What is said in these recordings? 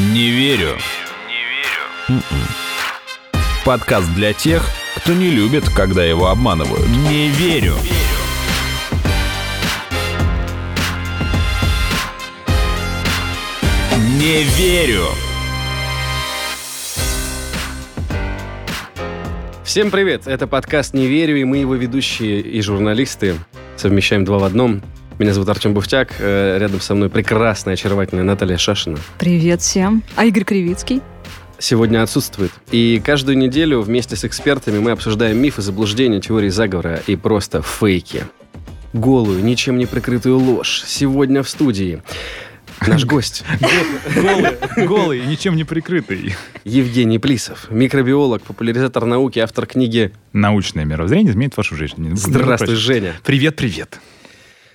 Не верю. Не верю. Подкаст для тех, кто не любит, когда его обманывают. Не верю. Не верю. Всем привет! Это подкаст «Не верю» и мы его ведущие и журналисты. Совмещаем два в одном. Меня зовут Артем Буфтяк. э, Рядом со мной прекрасная, очаровательная Наталья Шашина. Привет всем. А Игорь Кривицкий? Сегодня отсутствует. И каждую неделю вместе с экспертами мы обсуждаем мифы, заблуждения, теории заговора и просто фейки. Голую, ничем не прикрытую ложь. Сегодня в студии наш гость Голый, голый, ничем не прикрытый. Евгений Плисов, микробиолог, популяризатор науки, автор книги Научное мировоззрение изменит вашу жизнь. «Здравствуй, Женя». Привет, привет.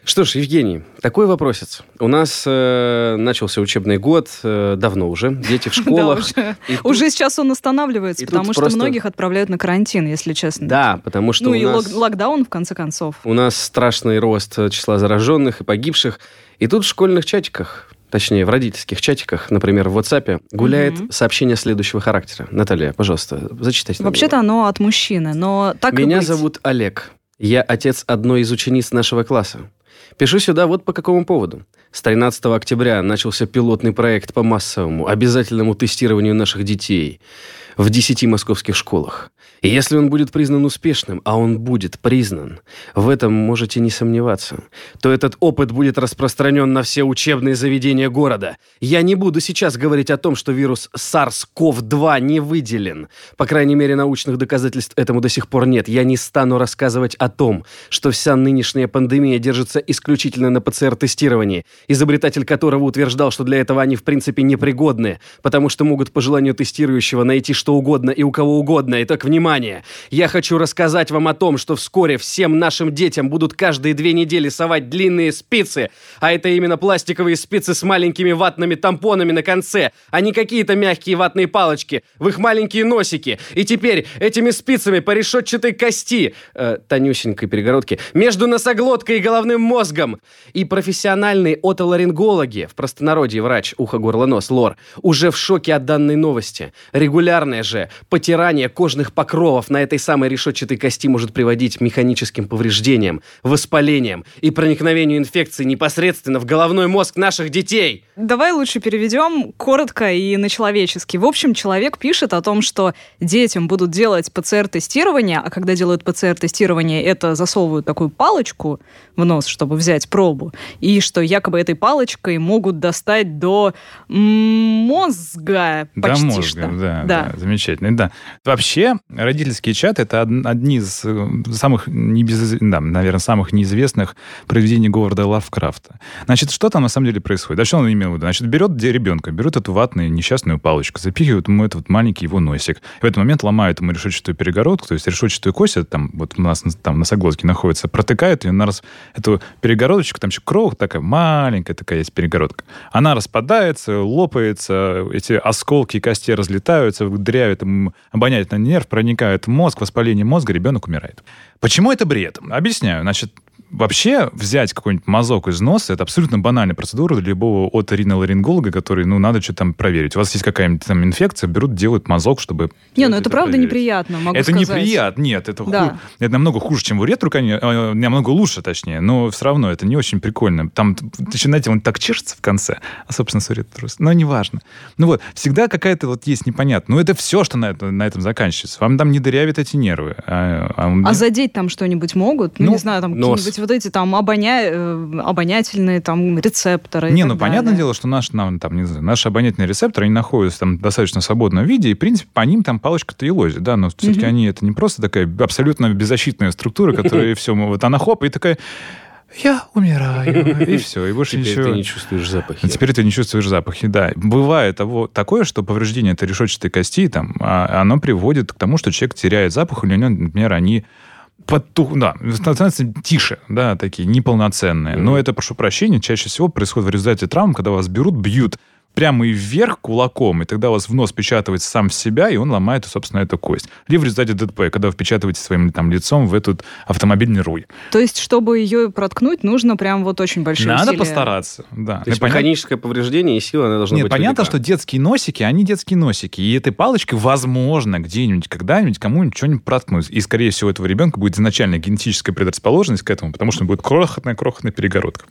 Что ж, Евгений, такой вопросец. У нас э, начался учебный год э, давно уже, дети в школах. Да, уже, И тут- уже сейчас он останавливается, и потому что просто- многих отправляют на карантин, если честно. Да, потому что Ну у и нас, лок- локдаун, в конце концов. у нас страшный рост числа зараженных и погибших. И тут в школьных чатиках, точнее в родительских чатиках, например, в WhatsApp, гуляет Мгм. сообщение следующего характера. Наталья, пожалуйста, зачитайте. Вообще-то оно от мужчины, но так и Меня быть. зовут Олег. Я отец одной из учениц нашего класса. Пишу сюда вот по какому поводу. С 13 октября начался пилотный проект по массовому, обязательному тестированию наших детей в 10 московских школах. Если он будет признан успешным, а он будет признан, в этом можете не сомневаться, то этот опыт будет распространен на все учебные заведения города. Я не буду сейчас говорить о том, что вирус SARS-CoV-2 не выделен. По крайней мере, научных доказательств этому до сих пор нет. Я не стану рассказывать о том, что вся нынешняя пандемия держится исключительно на ПЦР-тестировании, изобретатель которого утверждал, что для этого они в принципе непригодны, потому что могут по желанию тестирующего найти что угодно и у кого угодно. Итак, внимание! Я хочу рассказать вам о том, что вскоре всем нашим детям будут каждые две недели совать длинные спицы, а это именно пластиковые спицы с маленькими ватными тампонами на конце, а не какие-то мягкие ватные палочки, в их маленькие носики. И теперь этими спицами по решетчатой кости, э, тонюсенькой перегородке, между носоглоткой и головным мозгом. И профессиональные отоларингологи, в простонародье врач, ухо, горло, нос, лор, уже в шоке от данной новости. Регулярное же потирание кожных покровов на этой самой решетчатой кости может приводить к механическим повреждениям, воспалениям и проникновению инфекции непосредственно в головной мозг наших детей. Давай лучше переведем коротко и на человеческий. В общем, человек пишет о том, что детям будут делать ПЦР-тестирование, а когда делают ПЦР-тестирование, это засовывают такую палочку в нос, чтобы взять пробу, и что якобы этой палочкой могут достать до мозга До почти мозга, что. да, да. замечательно. Да. Вообще, родительские чаты это од- одни из э, самых, небез- да, наверное, самых неизвестных произведений Говарда Лавкрафта. Значит, что там на самом деле происходит? А что он имел в виду? Значит, берет де- ребенка, берут эту ватную несчастную палочку, запихивают ему этот вот маленький его носик. В этот момент ломают ему решетчатую перегородку, то есть решетчатую кость, там вот у нас на- там носоглотке находится, протыкают ее на раз эту перегородочку, там еще кровь такая маленькая такая есть перегородка. Она распадается, лопается, эти осколки кости разлетаются, дырявят ему обонятельный нерв, проникают в мозг, воспаление мозга, ребенок умирает. Почему это бред? Объясняю. Значит, Вообще, взять какой-нибудь мазок из носа, это абсолютно банальная процедура для любого оториноларинголога, который, ну, надо что-то там проверить. У вас есть какая-нибудь там инфекция, берут, делают мазок, чтобы... Не, ну это и правда проверить. неприятно, могу это сказать. неприятно, нет, это, Да. ху- это намного хуже, чем в уретру, конечно, э, намного лучше, точнее, но все равно это не очень прикольно. Там, начинаете, он так чешется в конце, а, собственно, с уретру, но неважно. Ну вот, всегда какая-то вот есть непонятно. Ну это все, что на, это- на этом заканчивается. Вам там не дырявят эти нервы. А, а меня- А задеть там что-нибудь могут? Ну, Ну, не знаю, там нос. какие-нибудь вот эти там обоня... э, обонятельные там рецепторы. Не, ну понятное далее. дело, что наш, нам, там, не знаю, наши обонятельные рецепторы, они находятся там в достаточно свободном виде, и, в принципе, по ним там палочка-то и лозит, да, но все-таки Мгм. они, это не просто такая абсолютно беззащитная структура, которая все, вот она хоп, и такая, я умираю, и все, и больше Теперь ничего. ты не чувствуешь запахи. А теперь ты не чувствуешь запахи, да. Бывает того, такое, что повреждение этой решетчатой кости, там, а, оно приводит к тому, что человек теряет запах, или у него, например, они потух, да, становятся тише, да, такие неполноценные. Но это, прошу прощения, чаще всего происходит в результате травм, когда вас берут, бьют прямо и вверх кулаком, и тогда у вас в нос впечатывается сам в себя, и он ломает, собственно, эту кость. Либо в результате ДТП, когда вы впечатываете своим там лицом в этот автомобильный руль. То есть, чтобы ее проткнуть, нужно прям вот очень большие Надо усилия. постараться, да. То есть механическое повреждение и сила, она должна Нет, быть понятно, велика. что детские носики, они детские носики. И этой палочкой, возможно, где-нибудь, когда-нибудь кому-нибудь что-нибудь проткнуть. И, скорее всего, у этого ребенка будет изначально генетическая предрасположенность к этому, потому что будет крохотная-крохотная перегородка.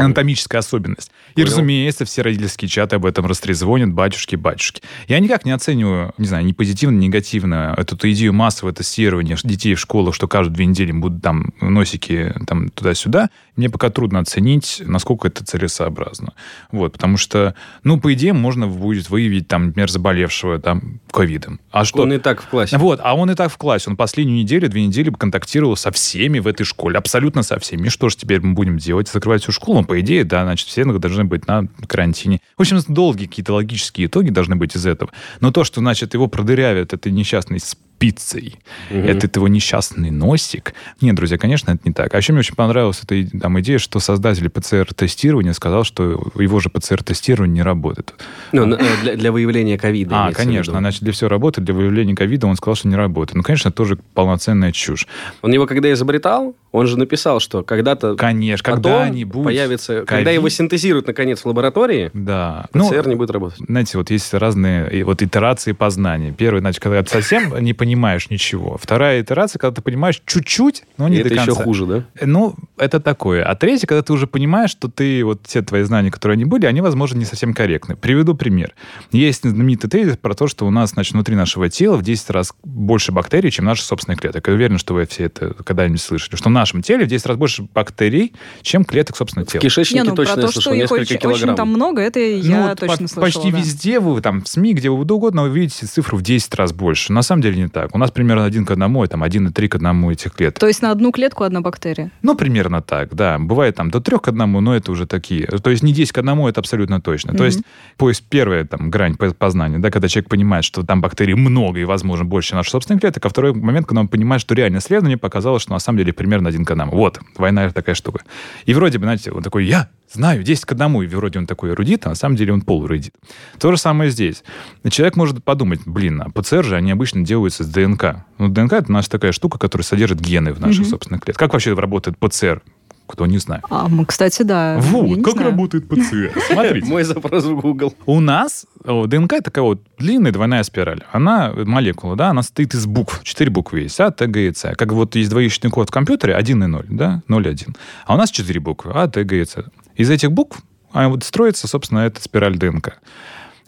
Анатомическая особенность. И, Понял. разумеется, все родительские чаты об этом растрезвонят, батюшки, батюшки. Я никак не оцениваю, не знаю, ни позитивно, ни негативно эту идею массового тестирования детей в школах, что каждые две недели будут там носики там туда-сюда. Мне пока трудно оценить, насколько это целесообразно. Вот, потому что, ну, по идее, можно будет выявить, там, например, заболевшего там ковидом. А что? Он и так в классе. Вот, а он и так в классе. Он последнюю неделю, две недели контактировал со всеми в этой школе. Абсолютно со всеми. И что же теперь мы будем делать? Закрывать всю школу? Ну, по идее, да, значит, все должны быть на карантине. В общем, долгие какие-то логические итоги должны быть из этого. Но то, что, значит, его продырявят этой несчастной спицей, Мгм. этот его несчастный носик. Нет, друзья, конечно, это не так. А еще мне очень понравилась эта там, идея, что создатель ПЦР-тестирования сказал, что его же ПЦР-тестирование не работает. Ну, на- э, для, для выявления ковида. А, конечно, значит, для всего работает, для выявления ковида он сказал, что не работает. Ну, конечно, это тоже полноценная чушь. Он его когда изобретал, он же написал, что когда-то Конечно, когда-нибудь появится, когда ковид- его синтезируют наконец в лаборатории, Да. Ну, ПЦР не будет работать. знаете, вот есть разные вот итерации познания. Первая, значит, когда совсем не понимаешь ничего. Вторая итерация, когда ты понимаешь чуть-чуть, но не И до это еще конца. хуже, да? Ну, это такое. А третье, когда ты уже понимаешь, что ты, вот все твои знания, которые они были, они, возможно, не совсем корректны. Приведу пример. Есть знаменитый тезис про то, что у нас, значит, внутри нашего тела в 10 раз больше бактерий, чем наших собственных клеток. Я уверен, что вы все это когда-нибудь слышали. Что в нашем теле в 10 раз больше бактерий, чем клеток собственного В тела. кишечнике Не, ну точно про я то, слышал, что их несколько очень, килограмм. очень там много, это я Ну, вот точно по- слышала. Почти да. везде, вы там в СМИ, где вы угодно, вы видите цифру в 10 раз больше. На самом деле не так. У нас примерно один к одному, и там 1,3 к одному этих клеток. То есть на одну клетку одна бактерия. Ну, примерно так, да. Бывает там до трех к одному, но это уже такие. То есть не 10 к одному, это абсолютно точно. То Мгм. есть поиск первая там грань по- познания, да, когда человек понимает, что там бактерий много и, возможно, больше наших собственных клеток, а второй момент, когда он понимает, что реально исследование показало, что на самом деле примерно один к одному. Вот, война это такая штука. И вроде бы, знаете, он такой, я знаю 10 к одному, и вроде он такой эрудит, а на самом деле он полурудит. То же самое здесь. Человек может подумать, блин, а ПЦР же, они обычно делаются с ДНК. Ну, ДНК это нас такая штука, которая содержит гены в наших Мгм. собственных клетках. Как вообще работает ПЦР? Кто не знает. А, мы, кстати, да. Вот, как знаю. работает ПЦР. Смотрите. Мой запрос в Google. У нас ДНК такая вот длинная двойная спираль. Она, молекула, да, она состоит из букв. Четыре буквы есть. А, Т, Г и С. Как вот есть двоичный код в компьютере, 1 и 0, да, 0 и 1. А у нас четыре буквы. А, Т, Г и С. Из этих букв а, вот строится, собственно, эта спираль ДНК.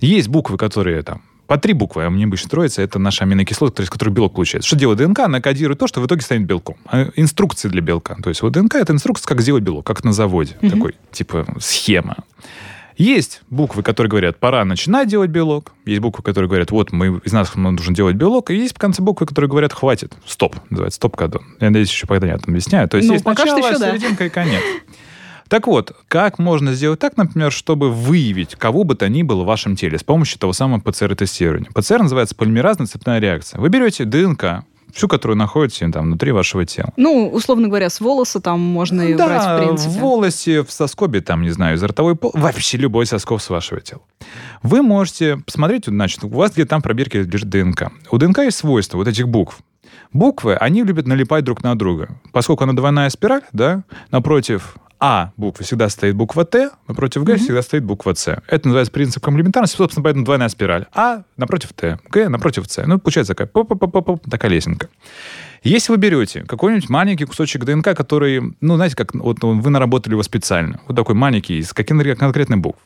Есть буквы, которые там по три буквы, а мне обычно строится, это наша аминокислота, из которой белок получается. Что делает ДНК? Она кодирует то, что в итоге станет белком. А Инструкции для белка. То есть вот ДНК — это инструкция, как сделать белок, как на заводе. Мгм. Такой, типа, схема. Есть буквы, которые говорят, пора начинать делать белок. Есть буквы, которые говорят, вот, мы, из нас нужно делать белок. И есть в конце буквы, которые говорят, хватит, стоп. Называется стоп-кодон. Я надеюсь, еще понятно объясняю. То есть Ну, есть пока что начало, еще да. серединка и конец. Так вот, как можно сделать так, например, чтобы выявить кого бы то ни было в вашем теле с помощью того самого ПЦР-тестирования? ПЦР называется полимеразная цепная реакция. Вы берете ДНК, всю, которую находите там внутри вашего тела. Ну, условно говоря, с волоса там можно и да, брать, в принципе. в волосе, в соскобе, там, не знаю, из ротовой пол, вообще любой соскоб с вашего тела. Вы можете посмотреть, значит, у вас где-то там в пробирке лежит ДНК. У ДНК есть свойство вот этих букв. Буквы, они любят налипать друг на друга. Поскольку она двойная спираль, да, напротив А буквы всегда стоит буква Т, напротив Г всегда стоит буква С. Это называется принцип комплементарности, собственно, поэтому двойная спираль. А напротив Т, Г напротив С. Ну, получается такая, поп-поп-поп, такая лесенка. Если вы берете какой-нибудь маленький кусочек ДНК, который, ну, знаете, как вот вы наработали его специально, вот такой маленький, из каких-то конкретных букв,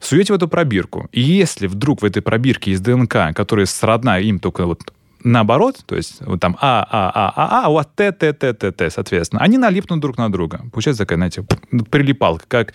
суете в эту пробирку, и если вдруг в этой пробирке есть ДНК, которая сродна им только вот наоборот, то есть вот там А, А, А, А, А, вас Т, Т, Т, Т, Т, соответственно, они налипнут друг на друга. Получается такая, знаете, прилипалка, как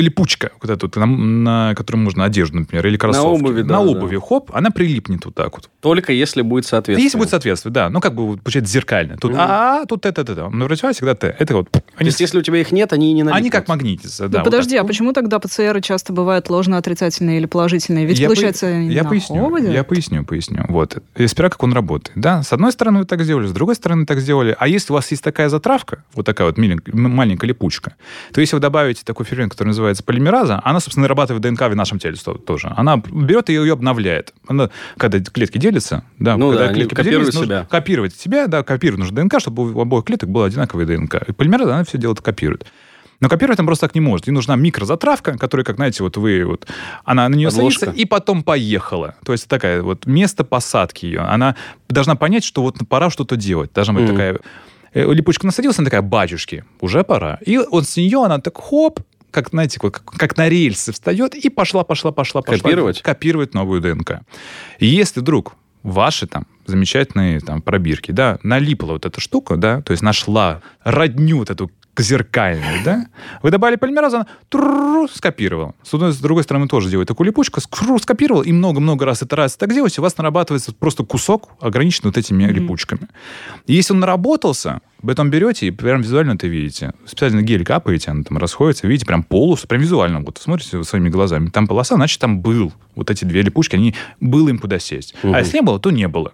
липучка, вот эта вот, на, на которую можно одежду, например, или кроссовки. обуви, да, На да. обуви, хоп, она прилипнет вот так вот. Только если будет соответствие. Если будет соответствовать, да. Ну, как бы, получается, зеркально. Тут. А, тут Т, Т. Т. Но врача всегда Т. Это вот... То Они, есть, если у тебя их нет, они и не они налипнут. как магнитятся, Ну, да. вот подожди, так. а почему тогда ПЦР часто бывают ложно-отрицательные или положительные? Ведь Я получается по- я на поясню, оводе? я поясню, поясню. Вот. И сперва, как он работает. Да, с одной стороны вы так сделали, с другой стороны так сделали. А если у вас есть такая затравка, вот такая вот маленькая липучка, то если вы добавите такой фермент, который называется называется полимераза, она, собственно, нарабатывает ДНК в нашем теле тоже. Она берет и ее обновляет. Она, когда клетки делятся, да, Ну когда да, клетки поделились, нужно себя. копировать себя, да, копировать нужно ДНК, чтобы у обоих клеток было одинаковое ДНК. И полимераза, она все делает, копирует. Но копировать там просто так не может. Ей нужна микрозатравка, которая, как знаете, вот вы вот, она на нее Подложка. садится и потом поехала. То есть такая вот место посадки ее. Она должна понять, что вот пора что-то делать. Должна быть Мгм. такая э, липучка насадилась, она такая, батюшки, уже пора. И вот с нее она так хоп, как, знаете, как, как на рельсы встает и пошла, пошла, пошла, пошла. Копировать? Копировать новую ДНК. И если вдруг ваши там замечательные там пробирки, да, налипла вот эта штука, да, то есть нашла родню вот эту зеркальную, да, вы добавили полимеразу, она тру- скопировала. С одной, с другой стороны, тоже делает такую липучку, скру- скопировал, и много-много раз это раз так делаете, у вас нарабатывается просто кусок, ограниченный вот этими липучками. И если он наработался, там берете и прям визуально это видите. Специально гель капаете, она там расходится, видите, прям полос, прям визуально, вот смотрите своими глазами. Там полоса, значит, там был. Вот эти две липучки, они было им куда сесть. Мгм. А если не было, то не было.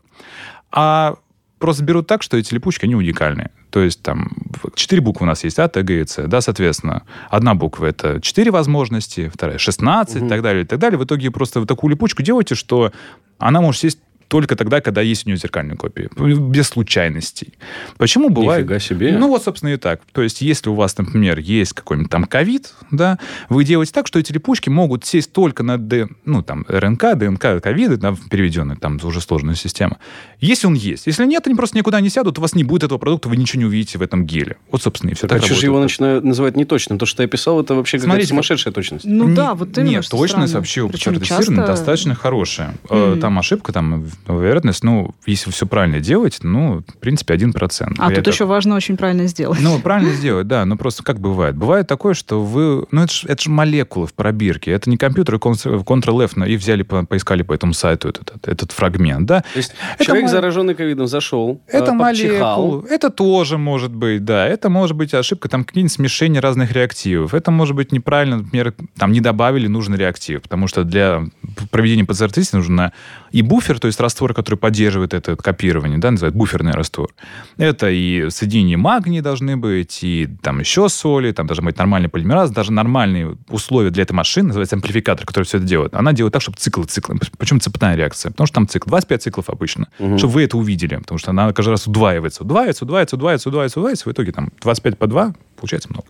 А просто берут так, что эти липучки, они уникальные. То есть там четыре буквы у нас есть, А, Т, Г и С. Да, соответственно, одна буква — это четыре возможности, вторая — 16 и так далее, и так далее. В итоге просто вы такую липучку делаете, что она может сесть только тогда, когда есть у нее зеркальная копия. Без случайностей. Почему бывает? Нифига себе. Ну, вот, собственно, и так. То есть, если у вас, например, есть какой-нибудь там ковид, да, вы делаете так, что эти липучки могут сесть только на Д, ну, там, РНК, ДНК ковида, да, переведенный, там уже сложная система. Если он есть. Если нет, они просто никуда не сядут, у вас не будет этого продукта, вы ничего не увидите в этом геле. Вот, собственно, и все Так так что же его начинают называть неточным? То, что я писал, это вообще какая-то Смотрите, сумасшедшая точность. Ну Не- да, вот именно. Нет, точность странно. вообще у часто- достаточно хорошая. Мгм. Там ошибка, там вероятность, ну, если все правильно делать, ну, в принципе, 1%. А Я тут так- еще важно очень правильно сделать. Ну, правильно сделать, да. Но просто как бывает? Бывает такое, что вы... Ну, это же это ж молекулы в пробирке. Это не компьютер и Ctrl- Ctrl-F, и взяли, по- поискали по этому сайту этот, этот, этот фрагмент, да? То есть Это человек, зараженный ковидом, зашел, Это э, почихал. молекулы. Это тоже может быть, да. Это может быть ошибка, там какие-нибудь смешения разных реактивов. Это может быть неправильно, например, там не добавили нужный реактив, потому что для проведения ПЦР-теста нужно и буфер, то есть раствор, который поддерживает это копирование, да, называют буферный раствор. Это и соединения магния должны быть, и там еще соли, там должен быть нормальный полимераз, даже нормальные условия для этой машины, называется амплификатор, который все это делает. Она делает так, чтобы циклы, циклы. Почему цепная реакция? Потому что там цикл 25 циклов обычно. Мгм. Чтобы вы это увидели, потому что она каждый раз удваивается, удваивается, удваивается, удваивается, удваивается, удваивается. В итоге там 25 по 2 получается много.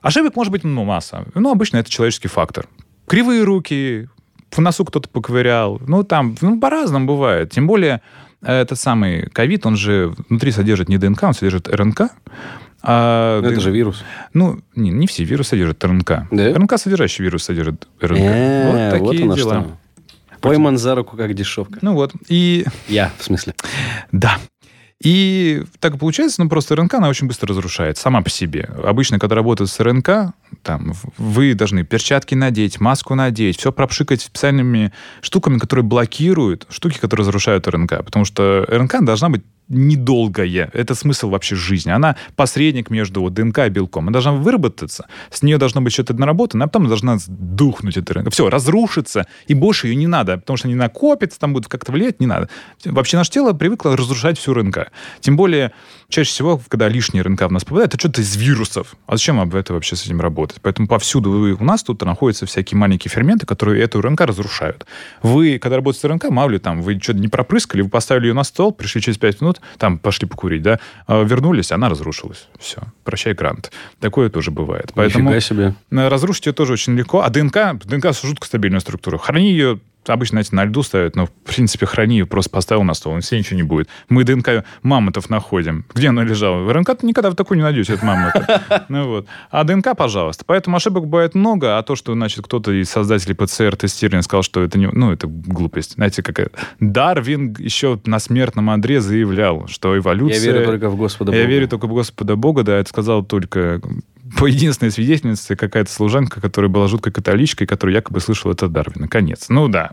Ошибок может быть ну, масса. Ну, обычно это человеческий фактор. Кривые руки, в носу кто-то поковырял. Ну, там, ну, по-разному бывает. Тем более, э, этот самый ковид, он же внутри содержит не ДНК, он содержит РНК. А, Ну, Это ДНК же вирус. Ну, не, не все вирусы содержат РНК. Да? РНК-содержащий вирус содержит РНК. Э, вот вот такие оно дела. что. Пойман за руку, как дешевка. Ну вот. И Я, в смысле. Да. И так получается, ну, просто РНК, она очень быстро разрушается сама по себе. Обычно, когда работают с РНК, там, вы должны перчатки надеть, маску надеть, все пропшикать специальными штуками, которые блокируют, штуки, которые разрушают РНК. Потому что РНК должна быть недолгая. Это смысл вообще жизни. Она посредник между вот ДНК и белком. Она должна выработаться, с нее должно быть что-то наработано, а потом должна сдухнуть, эта РНК. Все, разрушиться, и больше ее не надо, потому что они накопятся, там будут как-то влиять, не надо. Вообще наше тело привыкло разрушать всю РНК. Тем более, чаще всего, когда лишняя РНК в нас попадает, это что-то из вирусов. А зачем об это вообще с этим работать? Поэтому повсюду у нас тут находятся всякие маленькие ферменты, которые эту РНК разрушают. Вы, когда работаете с РНК, мало ли там, вы что-то не пропрыскали, вы поставили ее на стол, пришли через 5 минут, там пошли покурить, да, а вернулись, она разрушилась. Все, прощай, грант. Такое тоже бывает. Поэтому Нифига себе. э, разрушить ее тоже очень легко. А ДНК, ДНК жутко стабильная структура. Храни ее обычно, знаете, на льду ставят, но, в принципе, храни ее, просто поставил на стол, и все ничего не будет. Мы ДНК мамонтов находим. Где она лежала? В РНК никогда в такую не найдете, это мамонта. Ну вот. А ДНК, пожалуйста. Поэтому ошибок бывает много, а то, что, значит, кто-то из создателей ПЦР-тестирования сказал, что это не... Ну, это глупость. Знаете, какая... Дарвин еще на смертном одре заявлял, что эволюция... Я верю только в Господа Я Бога. верю только в Господа Бога, да, это сказал только по единственной свидетельнице какая-то служанка, которая была жуткой католичкой, которая якобы слышала это от Дарвина. Конец. Ну да.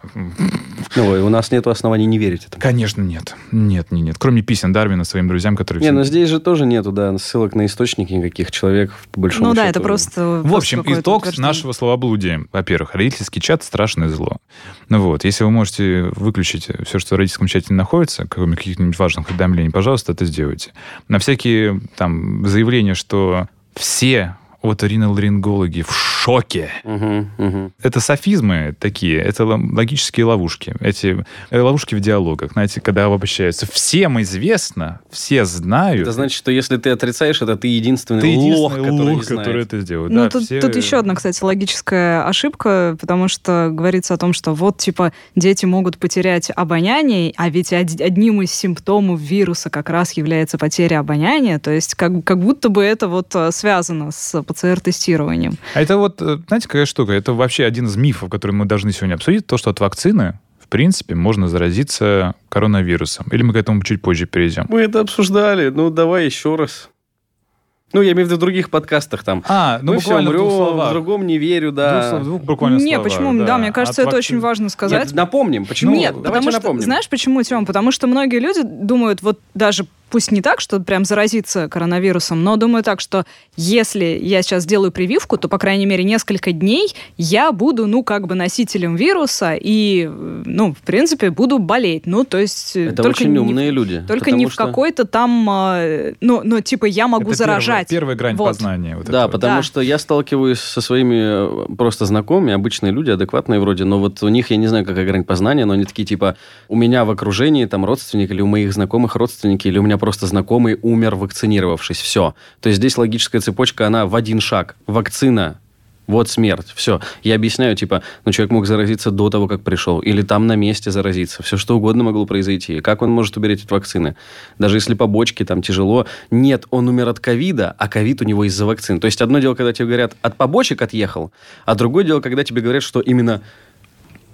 Ну, и у нас нет оснований не верить этому. Конечно, нет. Нет, нет, нет. Кроме писем Дарвина своим друзьям, которые... Не, всем- ну здесь же тоже нету, да, ссылок на источники никаких. Человек, по большому Ну да, счету, это просто... В общем, итог нашего словоблудия. Во-первых, родительский чат – страшное зло. Ну вот, если вы можете выключить все, что в родительском чате находится, кроме каких-нибудь важных уведомлений, пожалуйста, это сделайте. На всякие там заявления, что все оториноларингологи в шоке. Мгм, мгм. Это софизмы такие, это логические ловушки. Эти э, ловушки в диалогах, знаете, когда обобщаются. Всем известно, все знают. Это значит, что если ты отрицаешь это, ты единственный, ты лох, единственный который не лох, знает. который это сделает. Ну, Да, тут, все- тут еще одна, кстати, логическая ошибка, потому что говорится о том, что вот, типа, дети могут потерять обоняние, а ведь од- одним из симптомов вируса как раз является потеря обоняния, то есть как, как будто бы это вот э, связано с ПЦР-тестированием. А это вот, э, знаете, какая штука? Это вообще один из мифов, который мы должны сегодня обсудить, то, что от вакцины, в принципе, можно заразиться коронавирусом. Или мы к этому чуть позже перейдем. Мы это обсуждали, ну давай еще раз. Ну, я имею в виду в других подкастах там. А, ну Мы все буквально в двух умрем, словах. в другом не верю, да. двух буквально Не, словах, почему? Да, мне кажется, От это вакцины. очень важно сказать. Нет, напомним, почему? Нет, Давайте потому что, напомним. знаешь почему, Тём? Потому что многие люди думают, вот даже пусть не так, что прям заразиться коронавирусом, но думаю так, что если я сейчас сделаю прививку, то, по крайней мере, несколько дней я буду, ну, как бы носителем вируса и, ну, в принципе, буду болеть. Ну, то есть... э, Это только очень не в- умные люди. Только потому не в что- какой-то там, э, ну, ну, типа, я могу Это заражать. Первая, первая грань Вот. познания. вот Да, этого. потому Да. что я сталкиваюсь со своими э, просто знакомыми, обычные люди, адекватные вроде, но вот у них, я не знаю, какая грань познания, но они такие, типа, у меня в окружении там родственник или у моих знакомых родственники, или у меня просто знакомый умер, вакцинировавшись. Все. То есть здесь логическая цепочка, она в один шаг. Вакцина, вот смерть, все. Я объясняю, типа, ну, человек мог заразиться до того, как пришел, или там на месте заразиться, все что угодно могло произойти. Как он может умереть от вакцины? Даже если побочки там тяжело. Нет, он умер от ковида, а ковид у него из-за вакцин. То есть одно дело, когда тебе говорят, от побочек отъехал, а другое дело, когда тебе говорят, что именно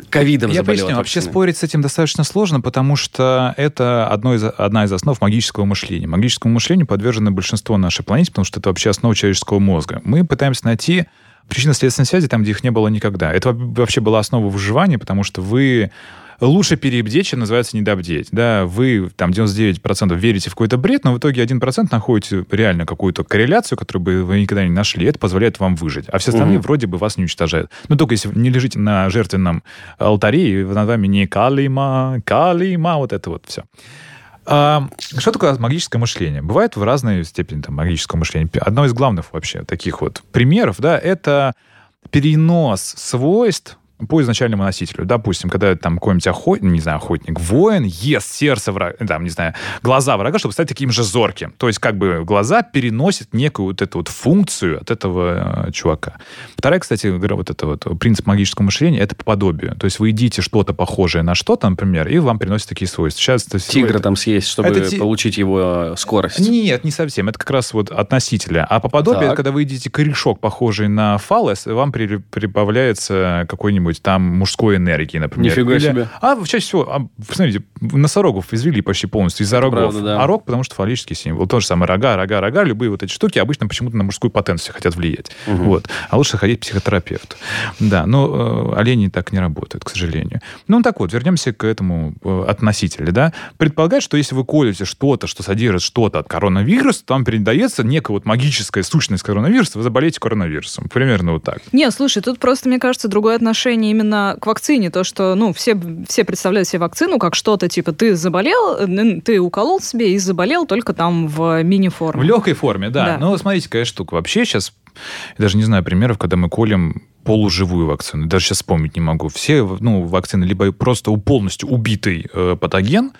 ковидом Я поясню, вообще спорить с этим достаточно сложно, потому что это одно из, одна из основ магического мышления. Магическому мышлению подвержено большинство на нашей планете, потому что это вообще основа человеческого мозга. Мы пытаемся найти причинно-следственные связи там, где их не было никогда. Это вообще была основа выживания, потому что вы лучше перебдеть, чем называется недобдеть. Да, вы там 99% верите в какой-то бред, но в итоге 1% находите реально какую-то корреляцию, которую бы вы никогда не нашли. Это позволяет вам выжить. А все остальные Мгм. вроде бы вас не уничтожают. Но только если не лежите на жертвенном алтаре, и над вами не калима, калима, вот это вот все. А, что такое магическое мышление? Бывает в разной степени там, магического мышления. Одно из главных вообще таких вот примеров, да, это перенос свойств по изначальному носителю. Допустим, когда там какой-нибудь охотник, не знаю, охотник, воин ест сердце врага, там, не знаю, глаза врага, чтобы стать таким же зорким. То есть как бы глаза переносят некую вот эту вот функцию от этого э, чувака. Вторая, кстати, говоря, вот это вот принцип магического мышления, это по подобию. То есть вы едите что-то похожее на что-то, например, и вам приносят такие свойства. Сейчас это Тигра это- там съесть, чтобы Это получить его э, скорость. нет, не совсем. Это как раз вот относителя. А по подобию, Так. когда вы едите корешок, похожий на фалос, вам при- прибавляется какой-нибудь там мужской энергии, например. Нифига себе. А чаще всего, а, смотрите, носорогов извели почти полностью из-за рогов. правда, да. А рог, потому что фаллический символ. То же самое рога, рога, рога. Любые вот эти штуки обычно почему-то на мужскую потенцию хотят влиять. Мгм. Вот. А лучше ходить к психотерапевту. Да, но э, олени так не работают, к сожалению. Ну, так вот, вернемся к этому э, относителю, да. Предполагает, что если вы колете что-то, что содержит что-то от коронавируса, то вам передается некая вот магическая сущность коронавируса, вы заболеете коронавирусом. Примерно вот так. Не, слушай, тут просто, мне кажется, другое отношение именно к вакцине. То, что, ну, все, все представляют себе вакцину как что-то, типа, ты заболел, э, ты уколол себе и заболел только там в В мини-форме. легкой форме, да. Да. Но смотрите, какая штука. Вообще сейчас, я даже не знаю примеров, когда мы колем полуживую вакцину. Даже сейчас вспомнить не могу. Все ну, вакцины либо просто полностью убитый э, патоген,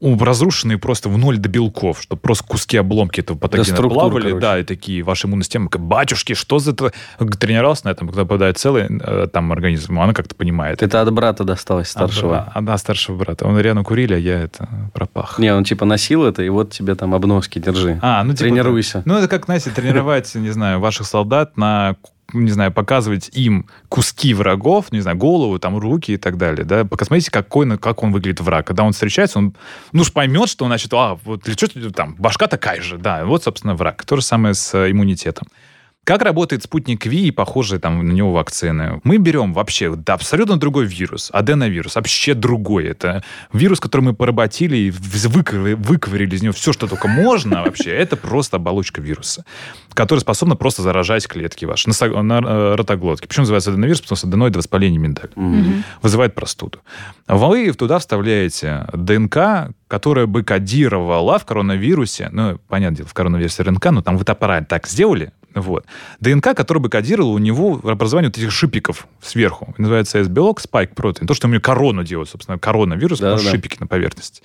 разрушенные просто в ноль до белков, что просто куски обломки этого патогена структур, плавали, короче. да, и такие, ваша иммунная система, как, батюшки, что за это? Тренировался на этом, когда попадает целый э, там организм, она как-то понимает. Это от брата досталось старшего. А, да, старшего брата. Он рядом курили, а я это пропах. Не, он типа носил это, и вот тебе там обноски держи. А, ну, типа, Тренируйся. Ну, это как, знаете, тренировать, не знаю, ваших солдат на не знаю, показывать им куски врагов, не знаю, голову, там, руки и так далее, да, посмотрите, какой, как он выглядит враг. Когда он встречается, он, ну, уж поймет, что, значит, а, вот, или что там, башка такая же, да, вот, собственно, враг. То же самое с э, иммунитетом. Как работает спутник Ви и похожие там на него вакцины? Мы берем вообще да, абсолютно другой вирус, аденовирус, вообще другой. Это вирус, который мы поработили и выковырили, выковырили из него все, что только можно вообще. Это просто оболочка вируса, которая способна просто заражать клетки ваши на, на, э, ротоглотке. Почему называется аденовирус? Потому что аденоид воспаление миндаль Мгм. вызывает простуду. Вы туда вставляете ДНК, которая бы кодировала в коронавирусе, ну, понятное дело, в коронавирусе РНК, но там вы аппарат так сделали, Вот. ДНК, который бы кодировал у него образование вот этих шипиков сверху. Называется S-белок, спайк протеин. То, что у меня корону делает, собственно, коронавирус, да, да. шипики на поверхности.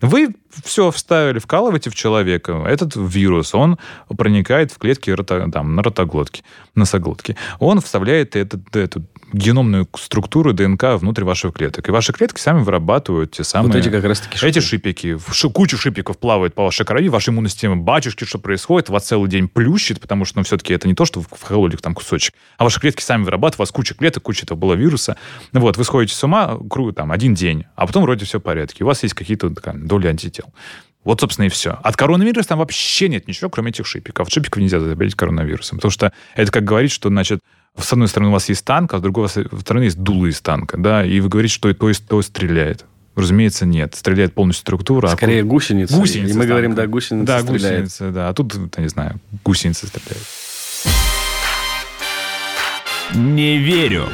Вы все вставили, вкалываете в человека. Этот вирус, он проникает в клетки рото, там, на ротоглотке, носоглотки. Он вставляет этот, эту геномную структуру ДНК внутрь ваших клеток. И ваши клетки сами вырабатывают те самые... Вот эти как раз таки шипики. Эти шипики. Ши, куча шипиков плавает по вашей крови, ваша иммунная система батюшки, что происходит, вас целый день плющит, потому что, ну, все-таки это не то, что в холодильник там кусочек, а ваши клетки сами вырабатывают, у вас куча клеток, куча этого было вируса. Вот, вы сходите с ума, там, один день, а потом вроде все в порядке. У вас есть какие-то доли антител. Вот, собственно, и все. От коронавируса там вообще нет ничего, кроме этих шипиков. От шипиков нельзя заболеть коронавирусом. Потому что это как говорить, что, значит, с одной стороны у вас есть танк, а с другой стороны есть дуло из танка, да, и вы говорите, что то, то стреляет. Разумеется, нет. Стреляет полностью структура. А Скорее а гусеница. Гусеница. И мы говорим, да, гусеница да, стреляет. гусеница, да. А тут, я не знаю, гусеница стреляет. Не верю.